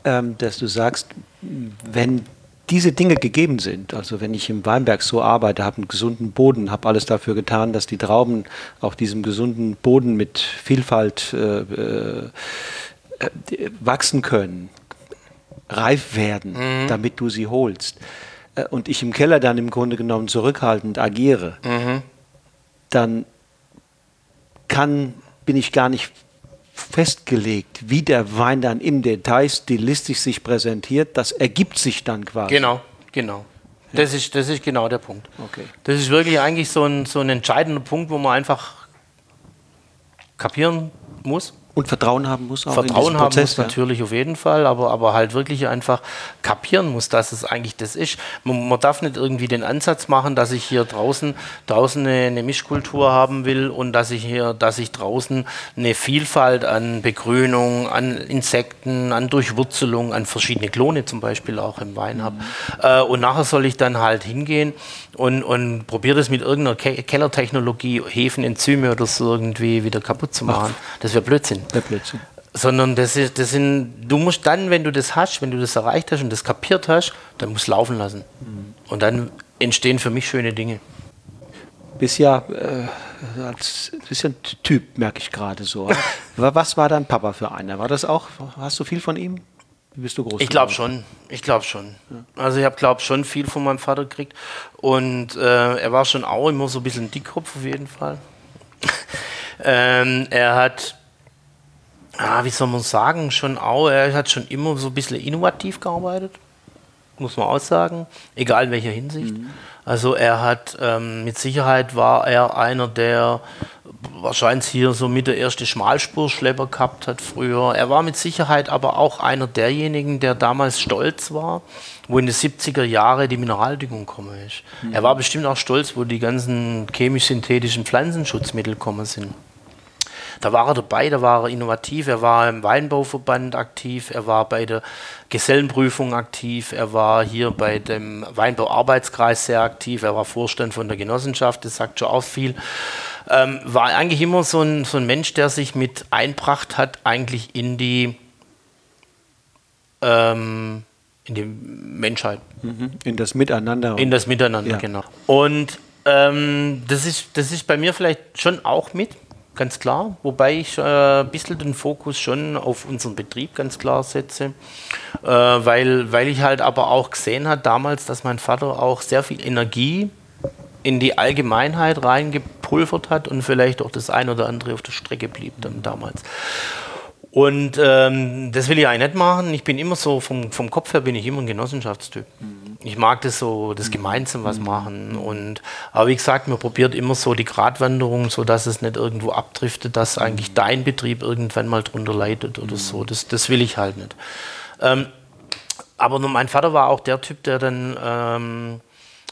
dass du sagst, wenn diese Dinge gegeben sind, also wenn ich im Weinberg so arbeite, habe einen gesunden Boden, habe alles dafür getan, dass die Trauben auf diesem gesunden Boden mit Vielfalt äh, äh, wachsen können, reif werden, mhm. damit du sie holst, äh, und ich im Keller dann im Grunde genommen zurückhaltend agiere, mhm. dann kann, bin ich gar nicht festgelegt, wie der Wein dann im Detail stilistisch sich präsentiert, das ergibt sich dann quasi. Genau, genau. Ja. Das, ist, das ist genau der Punkt. Okay. Das ist wirklich eigentlich so ein, so ein entscheidender Punkt, wo man einfach kapieren muss, und Vertrauen haben muss auch Vertrauen haben Prozess, muss ja. natürlich auf jeden Fall, aber, aber halt wirklich einfach kapieren muss, dass es eigentlich das ist. Man, man darf nicht irgendwie den Ansatz machen, dass ich hier draußen, draußen eine, eine, Mischkultur haben will und dass ich hier, dass ich draußen eine Vielfalt an Begrünung, an Insekten, an Durchwurzelung, an verschiedene Klone zum Beispiel auch im Wein habe. Mhm. Äh, und nachher soll ich dann halt hingehen und, und probiere das mit irgendeiner Ke Kellertechnologie, Hefen, Enzyme oder so irgendwie wieder kaputt zu machen. Ach. Das wäre Blödsinn der Blödsinn. Sondern das, ist, das sind, du musst dann, wenn du das hast, wenn du das erreicht hast und das kapiert hast, dann musst du laufen lassen. Mhm. Und dann entstehen für mich schöne Dinge. Bist ja, äh, als, bist ja ein Typ, merke ich gerade so. Was war dein Papa für einer? War das auch, hast du viel von ihm? Wie bist du groß? Ich glaube schon. Ich glaube schon. Ja. Also ich habe glaube schon viel von meinem Vater gekriegt und äh, er war schon auch immer so ein bisschen Dickkopf auf jeden Fall. ähm, er hat ah, wie soll man sagen, schon auch, er hat schon immer so ein bisschen innovativ gearbeitet, muss man auch sagen, egal in welcher Hinsicht. Mhm. Also er hat, ähm, mit Sicherheit war er einer, der wahrscheinlich hier so mit der erste Schmalspurschlepper gehabt hat früher. Er war mit Sicherheit aber auch einer derjenigen, der damals stolz war, wo in den 70er Jahren die Mineraldüngung gekommen ist. Mhm. Er war bestimmt auch stolz, wo die ganzen chemisch-synthetischen Pflanzenschutzmittel gekommen sind. Da war er dabei, da war er innovativ, er war im Weinbauverband aktiv, er war bei der Gesellenprüfung aktiv, er war hier bei dem Weinbauarbeitskreis sehr aktiv, er war Vorstand von der Genossenschaft, das sagt schon auch viel. Ähm, war eigentlich immer so ein, so ein Mensch, der sich mit einbracht hat, eigentlich in die, ähm, in die Menschheit. Mhm. In das Miteinander. In das Miteinander, ja. genau. Und ähm, das, ist, das ist bei mir vielleicht schon auch mit ganz klar. Wobei ich äh, ein bisschen den Fokus schon auf unseren Betrieb ganz klar setze, äh, weil, weil ich halt aber auch gesehen habe damals, dass mein Vater auch sehr viel Energie in die Allgemeinheit reingepulvert hat und vielleicht auch das ein oder andere auf der Strecke blieb dann damals. Und ähm, das will ich eigentlich nicht machen. Ich bin immer so, vom, vom Kopf her bin ich immer ein Genossenschaftstyp. Mhm. Ich mag das so, das gemeinsam was mhm. machen. Und, aber wie gesagt, man probiert immer so die Gratwanderung, so dass es nicht irgendwo abdriftet, dass eigentlich dein Betrieb irgendwann mal drunter leidet oder so. Das, das will ich halt nicht. Ähm, aber mein Vater war auch der Typ, der dann ähm,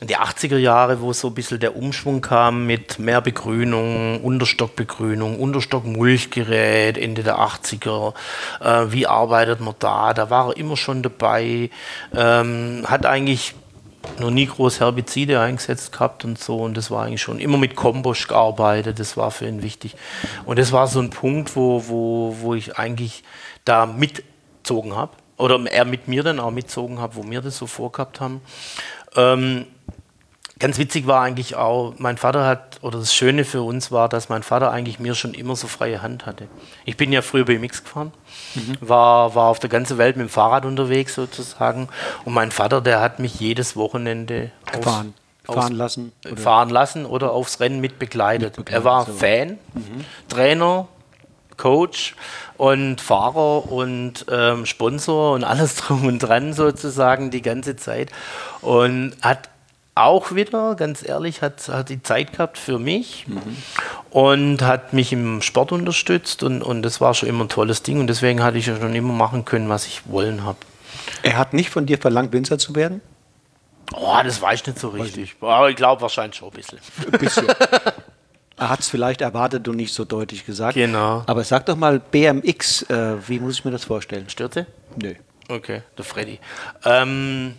die 80er Jahre, wo so ein bisschen der Umschwung kam mit mehr Begrünung, Unterstockbegrünung, Unterstockmulchgerät, Ende der 80er. Äh, wie arbeitet man da? Da war er immer schon dabei. Ähm, hat eigentlich noch nie groß Herbizide eingesetzt gehabt und so. Und das war eigentlich schon immer mit Kompost gearbeitet. Das war für ihn wichtig. Und das war so ein Punkt, wo, wo, wo ich eigentlich da mitzogen habe. Oder er mit mir dann auch mitzogen habe, wo wir das so vorgehabt haben. Ähm, Ganz witzig war eigentlich auch, mein Vater hat, oder das Schöne für uns war, dass mein Vater eigentlich mir schon immer so freie Hand hatte. Ich bin ja früher BMX gefahren, mhm. war, war auf der ganzen Welt mit dem Fahrrad unterwegs sozusagen. Und mein Vater, der hat mich jedes Wochenende fahren, fahren lassen, oder? fahren lassen oder aufs Rennen mit begleitet. Mit begleitet er war so. Fan, mhm. Trainer, Coach und Fahrer und ähm, Sponsor und alles drum und dran sozusagen die ganze Zeit und hat auch wieder, ganz ehrlich, hat, hat die Zeit gehabt für mich mhm. und hat mich im Sport unterstützt und, und das war schon immer ein tolles Ding und deswegen hatte ich ja schon immer machen können, was ich wollen habe. Er hat nicht von dir verlangt, Winzer zu werden? Oh, das weiß ich nicht so richtig. Aber ich glaube wahrscheinlich schon ein bisschen. Ein bisschen. er hat es vielleicht erwartet und nicht so deutlich gesagt. Genau. Aber sag doch mal BMX, äh, wie muss ich mir das vorstellen? Stürze? Nö. Okay, der Freddy. Ähm,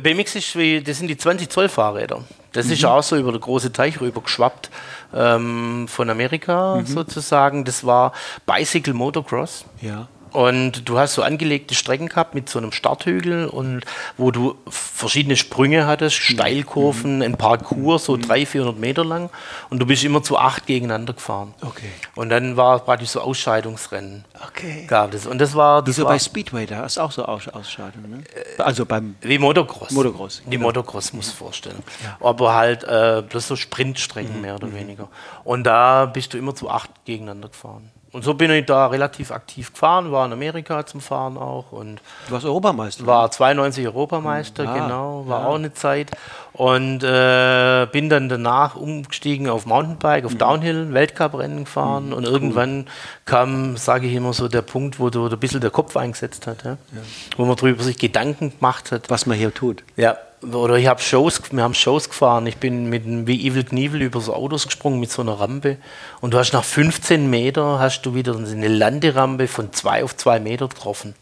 BMX ist wie, das sind die 20 Zoll Fahrräder. Das mhm. ist auch so über den großen Teich rüber geschwappt ähm, von Amerika mhm. sozusagen. Das war Bicycle Motocross. Ja. Und du hast so angelegte Strecken gehabt mit so einem Starthügel und wo du verschiedene Sprünge hattest, mhm. Steilkurven, mhm. ein Parcours, so mhm. 300, 400 Meter lang. Und du bist immer zu acht gegeneinander gefahren. Okay. Und dann war praktisch so Ausscheidungsrennen. Okay. Gab es. Und das war. Das Wie so war bei Speedway, da ist auch so Aus Ausscheidung, ne? Also beim. Wie Motocross. Motocross. Die genau. Motocross muss ich vorstellen. Ja. Aber halt äh, bloß so Sprintstrecken mhm. mehr oder mhm. weniger. Und da bist du immer zu acht gegeneinander gefahren. Und so bin ich da relativ aktiv gefahren, war in Amerika zum Fahren auch. Und du warst Europameister? War 92 Europameister, ah, genau, war ja. auch eine Zeit. Und äh, bin dann danach umgestiegen auf Mountainbike, auf mhm. Downhill, Weltcuprennen gefahren. Mhm. Und irgendwann cool. kam, sage ich immer so, der Punkt, wo du ein bisschen der Kopf eingesetzt hat. Ja? Ja. Wo man darüber sich Gedanken gemacht hat. Was man hier tut. Ja, oder ich habe Shows, wir haben Shows gefahren. Ich bin mit einem wie Evil Knievel über so Autos gesprungen mit so einer Rampe. Und du hast nach 15 Meter hast du wieder eine Landerampe von zwei auf zwei Meter getroffen.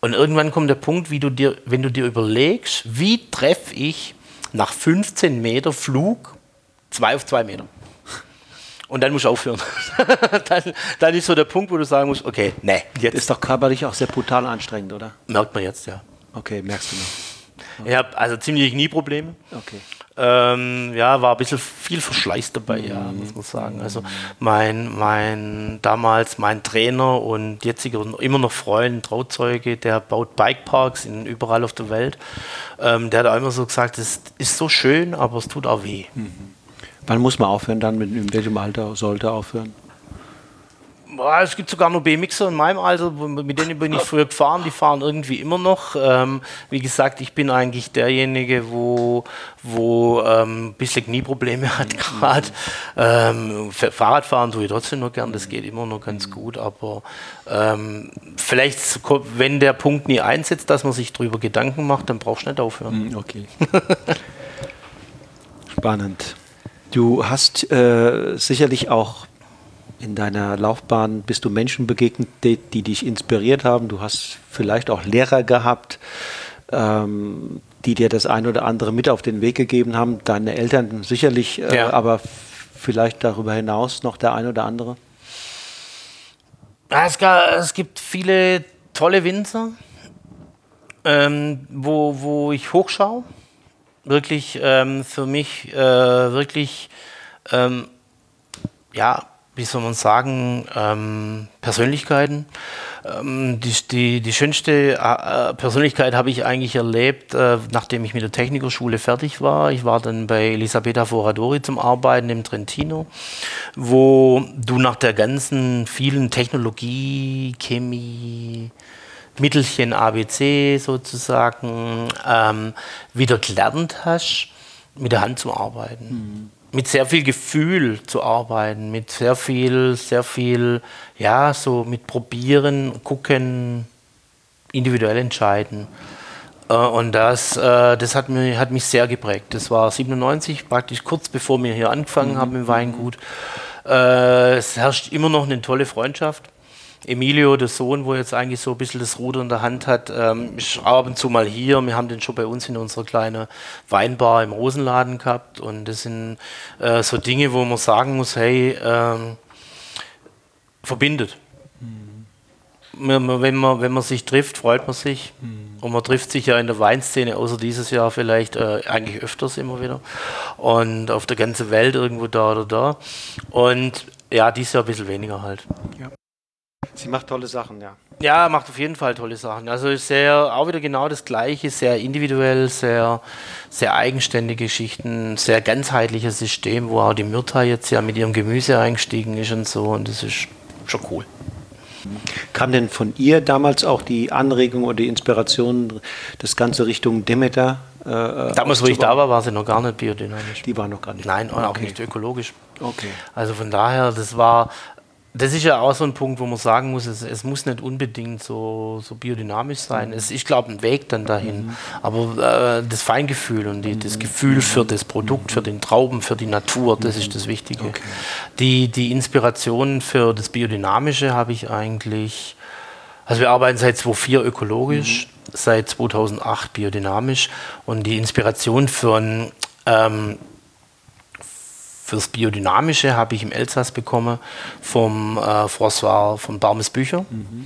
Und irgendwann kommt der Punkt, wie du dir, wenn du dir überlegst, wie treffe ich nach 15 Meter Flug zwei auf zwei Meter. Und dann musst du aufhören. dann, dann, ist so der Punkt, wo du sagen musst, okay, ne, jetzt. Ist doch körperlich auch sehr brutal anstrengend, oder? Merkt man jetzt, ja. Okay, merkst du noch. Ich habe also ziemliche Knieprobleme. Okay. Ähm, ja, war ein bisschen viel Verschleiß dabei, ja, mhm. muss man sagen. Also mein, mein damals mein Trainer und jetziger immer noch Freund, Trauzeuge, der baut Bikeparks in, überall auf der Welt. Ähm, der hat auch immer so gesagt, es ist so schön, aber es tut auch weh. Mhm. Wann muss man aufhören dann? Mit, in welchem Alter sollte aufhören? Boah, es gibt sogar noch BMXer in meinem Alter, mit denen bin ich früher gefahren, die fahren irgendwie immer noch. Ähm, wie gesagt, ich bin eigentlich derjenige, wo, wo ähm, ein bisschen Knieprobleme hat gerade. Ähm, Fahrradfahren tue ich trotzdem noch gern, das geht immer noch ganz gut, aber ähm, vielleicht, wenn der Punkt nie einsetzt, dass man sich darüber Gedanken macht, dann brauchst du nicht aufhören. Hm, okay. Spannend. Du hast äh, sicherlich auch in deiner Laufbahn bist du Menschen begegnet, die, die dich inspiriert haben. Du hast vielleicht auch Lehrer gehabt, ähm, die dir das ein oder andere mit auf den Weg gegeben haben. Deine Eltern sicherlich, äh, ja. aber vielleicht darüber hinaus noch der ein oder andere? Es, gab, es gibt viele tolle Winzer, ähm, wo, wo ich hochschaue. Wirklich ähm, für mich äh, wirklich ähm, ja, wie soll man sagen, ähm, Persönlichkeiten. Ähm, die, die, die schönste äh, äh, Persönlichkeit habe ich eigentlich erlebt, äh, nachdem ich mit der Technikerschule fertig war. Ich war dann bei Elisabetta Foradori zum Arbeiten im Trentino, wo du nach der ganzen vielen Technologie, Chemie, Mittelchen ABC sozusagen ähm, wieder gelernt hast, mit der Hand zu arbeiten. Mhm mit sehr viel Gefühl zu arbeiten, mit sehr viel, sehr viel, ja, so mit probieren, gucken, individuell entscheiden. Äh, und das, äh, das hat, mir, hat mich sehr geprägt. Das war 97, praktisch kurz bevor wir hier angefangen mhm. haben im Weingut. Äh, es herrscht immer noch eine tolle Freundschaft. Emilio, der Sohn, wo jetzt eigentlich so ein bisschen das Ruder in der Hand hat, ähm, ist ab und zu mal hier. Wir haben den schon bei uns in unserer kleinen Weinbar im Rosenladen gehabt. Und das sind äh, so Dinge, wo man sagen muss, hey, ähm, verbindet. Mhm. Wenn, man, wenn man sich trifft, freut man sich. Mhm. Und man trifft sich ja in der Weinszene, außer dieses Jahr vielleicht, äh, eigentlich öfters immer wieder. Und auf der ganzen Welt irgendwo da oder da. Und ja, dieses Jahr ein bisschen weniger halt. Ja. Sie macht tolle Sachen, ja. Ja, macht auf jeden Fall tolle Sachen. Also sehr, auch wieder genau das Gleiche, sehr individuell, sehr, sehr eigenständige Geschichten, sehr ganzheitliches System, wo auch die Myrta jetzt ja mit ihrem Gemüse eingestiegen ist und so. Und das ist schon cool. Kam denn von ihr damals auch die Anregung oder die Inspiration, das Ganze Richtung Demeter? Äh, damals, wo ich da war, war sie noch gar nicht biodynamisch. Die war noch gar nicht. Nein, und auch nicht ökologisch. Okay. Also von daher, das war das ist ja auch so ein Punkt, wo man sagen muss, es, es muss nicht unbedingt so, so biodynamisch sein. Mhm. Es ist, glaube ein Weg dann dahin. Mhm. Aber äh, das Feingefühl und die, das mhm. Gefühl für das Produkt, für den Trauben, für die Natur, das ist das Wichtige. Okay. Die, die Inspiration für das Biodynamische habe ich eigentlich, also wir arbeiten seit 2004 ökologisch, mhm. seit 2008 biodynamisch und die Inspiration für ein ähm, Fürs Biodynamische habe ich im Elsass bekommen vom äh, François von Barmes Bücher. Mhm.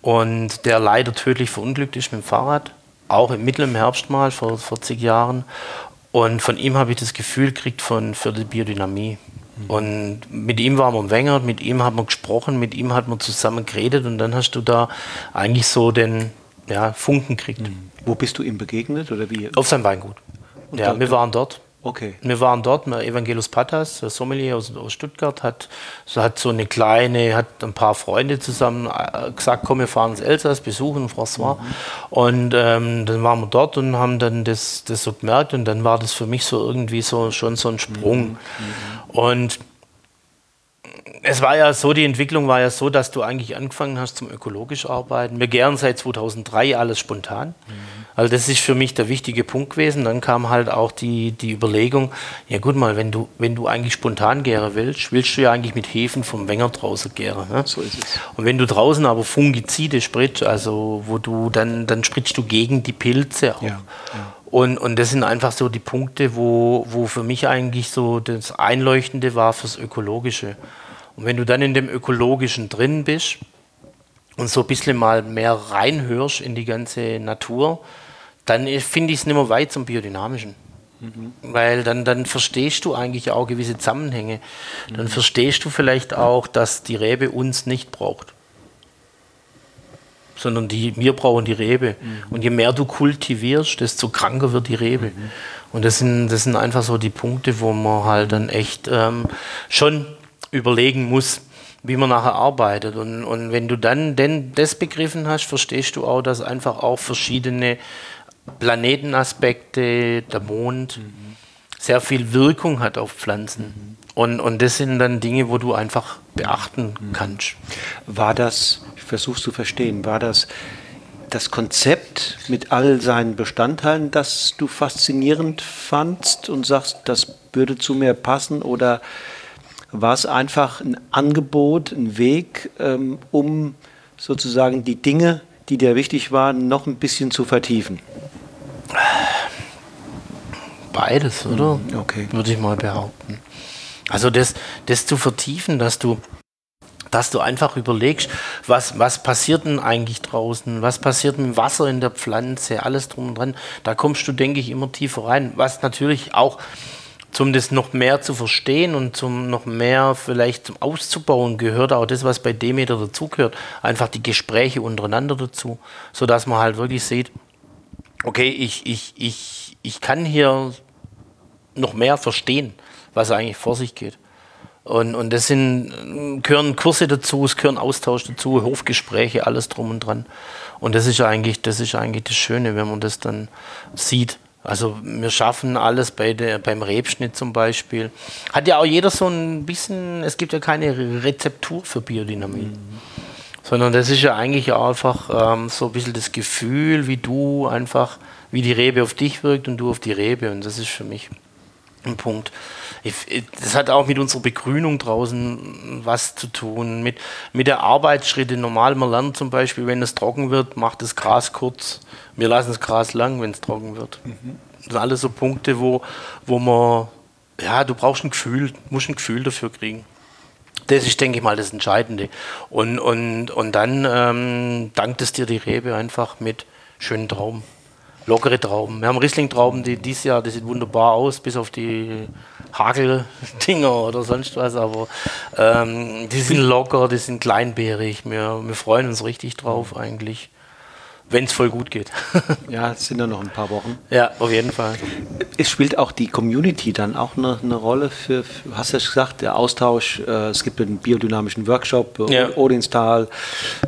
Und der leider tödlich verunglückt ist mit dem Fahrrad, auch im mittleren Herbst mal vor 40 Jahren. Und von ihm habe ich das Gefühl gekriegt von, für die Biodynamie. Mhm. Und mit ihm waren wir im Wenger, mit ihm haben wir gesprochen, mit ihm hat man zusammen geredet und dann hast du da eigentlich so den ja, Funken gekriegt. Mhm. Wo bist du ihm begegnet oder wie? Auf seinem Weingut. Und ja, wir waren dort. Okay. Wir waren dort, Evangelus Patas, der Sommelier aus, aus, Stuttgart, hat so, hat so eine kleine, hat ein paar Freunde zusammen äh, gesagt, komm, wir fahren ins Elsass, besuchen François. Mhm. Und ähm, dann waren wir dort und haben dann das, das so gemerkt und dann war das für mich so irgendwie so schon so ein Sprung. Mhm. Mhm. Und es war ja so, die Entwicklung war ja so, dass du eigentlich angefangen hast zum ökologisch arbeiten. Wir gern seit 2003 alles spontan. Mhm. Also das ist für mich der wichtige Punkt gewesen. Dann kam halt auch die, die Überlegung, ja gut mal, wenn du, wenn du eigentlich spontan gären willst, willst du ja eigentlich mit Hefen vom Wenger draußen gären. Ne? So ist es. Und wenn du draußen aber Fungizide spritzt, also wo du dann, dann spritzt du gegen die Pilze auch. Ja, ja. Und, und das sind einfach so die Punkte, wo, wo für mich eigentlich so das Einleuchtende war fürs Ökologische. Und wenn du dann in dem Ökologischen drin bist und so ein bisschen mal mehr reinhörst in die ganze Natur, dann finde ich es nicht mehr weit zum Biodynamischen. Mhm. Weil dann, dann verstehst du eigentlich auch gewisse Zusammenhänge. Dann mhm. verstehst du vielleicht auch, dass die Rebe uns nicht braucht. Sondern die, wir brauchen die Rebe. Mhm. Und je mehr du kultivierst, desto kranker wird die Rebe. Mhm. Und das sind, das sind einfach so die Punkte, wo man halt dann echt ähm, schon überlegen muss, wie man nachher arbeitet. Und, und wenn du dann denn das begriffen hast, verstehst du auch, dass einfach auch verschiedene Planetenaspekte, der Mond, mhm. sehr viel Wirkung hat auf Pflanzen. Mhm. Und, und das sind dann Dinge, wo du einfach beachten mhm. kannst. War das, ich versuche es zu verstehen, war das das Konzept mit all seinen Bestandteilen, das du faszinierend fandst und sagst, das würde zu mir passen oder war es einfach ein Angebot, ein Weg, ähm, um sozusagen die Dinge, die dir wichtig waren, noch ein bisschen zu vertiefen? Beides, oder? Hm, okay. Würde ich mal behaupten. Also das, das zu vertiefen, dass du, dass du einfach überlegst, was, was passiert denn eigentlich draußen, was passiert mit Wasser in der Pflanze, alles drum und dran. Da kommst du, denke ich, immer tiefer rein. Was natürlich auch zum das noch mehr zu verstehen und zum noch mehr vielleicht zum auszubauen, gehört auch das, was bei Demeter dazugehört, einfach die Gespräche untereinander dazu, sodass man halt wirklich sieht, okay, ich, ich, ich, ich kann hier noch mehr verstehen, was eigentlich vor sich geht. Und, und das sind, gehören Kurse dazu, es gehören Austausch dazu, Hofgespräche, alles drum und dran. Und das ist eigentlich, das ist eigentlich das Schöne, wenn man das dann sieht. Also wir schaffen alles bei der, beim Rebschnitt zum Beispiel. Hat ja auch jeder so ein bisschen, es gibt ja keine Rezeptur für Biodynamie. Mhm. Sondern das ist ja eigentlich einfach ähm, so ein bisschen das Gefühl, wie du einfach, wie die Rebe auf dich wirkt und du auf die Rebe. Und das ist für mich ein Punkt. Das hat auch mit unserer Begrünung draußen was zu tun, mit, mit der Arbeitsschritte. Normal, man lernt zum Beispiel, wenn es trocken wird, macht das Gras kurz. Wir lassen das Gras lang, wenn es trocken wird. Mhm. Das sind alles so Punkte, wo, wo man, ja, du brauchst ein Gefühl, musst ein Gefühl dafür kriegen. Das ist, denke ich mal, das Entscheidende. Und, und, und dann ähm, dankt es dir die Rebe einfach mit schönen Trauben lockere Trauben. Wir haben Riesling-Trauben, die dieses Jahr, die sieht wunderbar aus, bis auf die Hageldinger oder sonst was, aber ähm, die sind locker, die sind kleinbeerig. Wir, wir freuen uns richtig drauf eigentlich, wenn es voll gut geht. ja, es sind ja noch ein paar Wochen. Ja, auf jeden Fall. Es spielt auch die Community dann auch eine, eine Rolle für, für, hast du ja gesagt, der Austausch, äh, es gibt einen biodynamischen Workshop, äh, ja. Odinstal,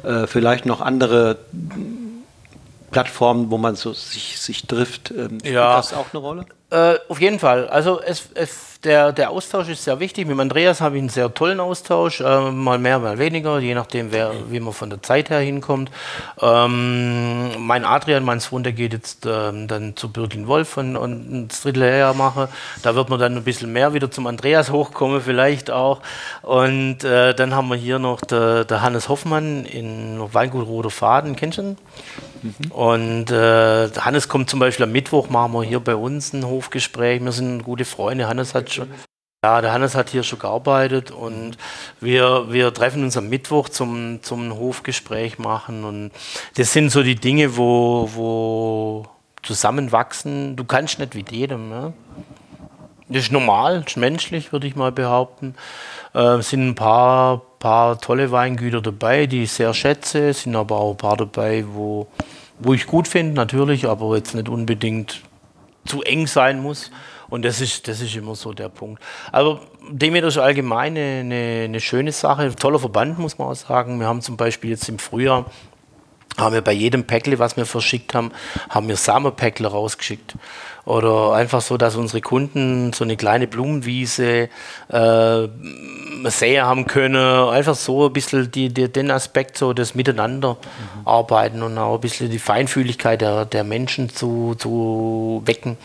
äh, vielleicht noch andere Plattformen, wo man so sich, sich trifft. Ähm, ja. das auch eine Rolle? Äh, auf jeden Fall. Also es, es, der, der Austausch ist sehr wichtig. Mit Andreas habe ich einen sehr tollen Austausch. Äh, mal mehr, mal weniger, je nachdem, wer, wie man von der Zeit her hinkommt. Ähm, mein Adrian, mein Sohn, der geht jetzt ähm, dann zu Birkin Wolf und, und das Drittel her mache. Da wird man dann ein bisschen mehr wieder zum Andreas hochkommen, vielleicht auch. Und äh, dann haben wir hier noch der, der Hannes Hoffmann in Weingut Roter Faden. Kennst du ihn? Mhm. Und äh, Hannes kommt zum Beispiel am Mittwoch, machen wir hier bei uns ein Hofgespräch. Wir sind gute Freunde. Hannes hat schon. Ja, der Hannes hat hier schon gearbeitet und wir, wir treffen uns am Mittwoch zum, zum Hofgespräch machen. Und das sind so die Dinge, wo, wo zusammenwachsen. Du kannst nicht wie jedem. Ne? Das ist normal, das ist menschlich, würde ich mal behaupten. Äh, es sind ein paar, paar tolle Weingüter dabei, die ich sehr schätze. Es sind aber auch ein paar dabei, wo, wo ich gut finde, natürlich, aber jetzt nicht unbedingt zu eng sein muss. Und das ist, das ist immer so der Punkt. Aber Demeter ist allgemein eine, eine schöne Sache. Toller Verband, muss man auch sagen. Wir haben zum Beispiel jetzt im Frühjahr haben wir bei jedem Päckle, was wir verschickt haben, haben wir Samenpäckle rausgeschickt. Oder einfach so, dass unsere Kunden so eine kleine Blumenwiese äh, sehen haben können. Einfach so ein bisschen die, die, den Aspekt, so das Miteinander mhm. arbeiten und auch ein bisschen die Feinfühligkeit der, der Menschen zu, zu wecken,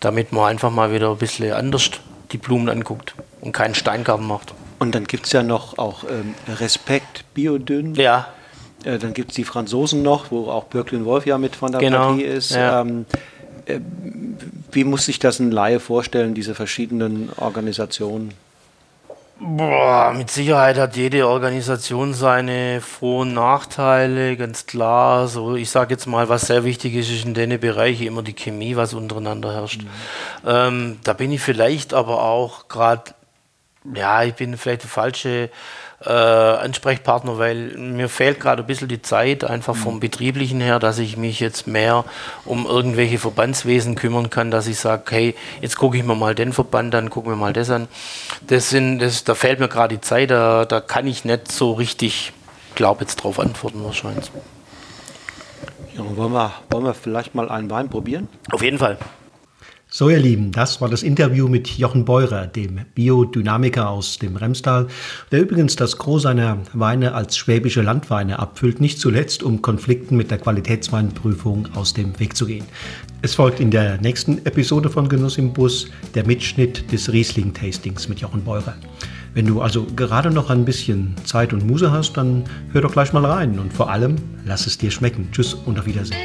damit man einfach mal wieder ein bisschen anders die Blumen anguckt und keinen Steingarten macht. Und dann gibt es ja noch auch ähm, Respekt, Biodünn. Ja. Äh, dann gibt es die Franzosen noch, wo auch Birklin Wolf ja mit von der genau. Partie ist. Ja. Ähm, äh, wie muss sich das ein Laie vorstellen, diese verschiedenen Organisationen? Boah, mit Sicherheit hat jede Organisation seine Vor- und Nachteile, ganz klar. So, ich sage jetzt mal, was sehr wichtig ist, ist in den Bereichen immer die Chemie, was untereinander herrscht. Mhm. Ähm, da bin ich vielleicht aber auch gerade, ja, ich bin vielleicht der falsche äh, Ansprechpartner, weil mir fehlt gerade ein bisschen die Zeit, einfach vom mhm. Betrieblichen her, dass ich mich jetzt mehr um irgendwelche Verbandswesen kümmern kann, dass ich sage, hey, jetzt gucke ich mir mal den Verband an, gucke mir mal das an. Das sind, das, da fehlt mir gerade die Zeit, da, da kann ich nicht so richtig, glaube jetzt drauf antworten wahrscheinlich. Ja, wollen, wir, wollen wir vielleicht mal einen Wein probieren? Auf jeden Fall. So, ihr Lieben, das war das Interview mit Jochen Beurer, dem Biodynamiker aus dem Remstal, der übrigens das Gros seiner Weine als schwäbische Landweine abfüllt, nicht zuletzt, um Konflikten mit der Qualitätsweinprüfung aus dem Weg zu gehen. Es folgt in der nächsten Episode von Genuss im Bus der Mitschnitt des Riesling-Tastings mit Jochen Beurer. Wenn du also gerade noch ein bisschen Zeit und Muse hast, dann hör doch gleich mal rein und vor allem lass es dir schmecken. Tschüss und auf Wiedersehen.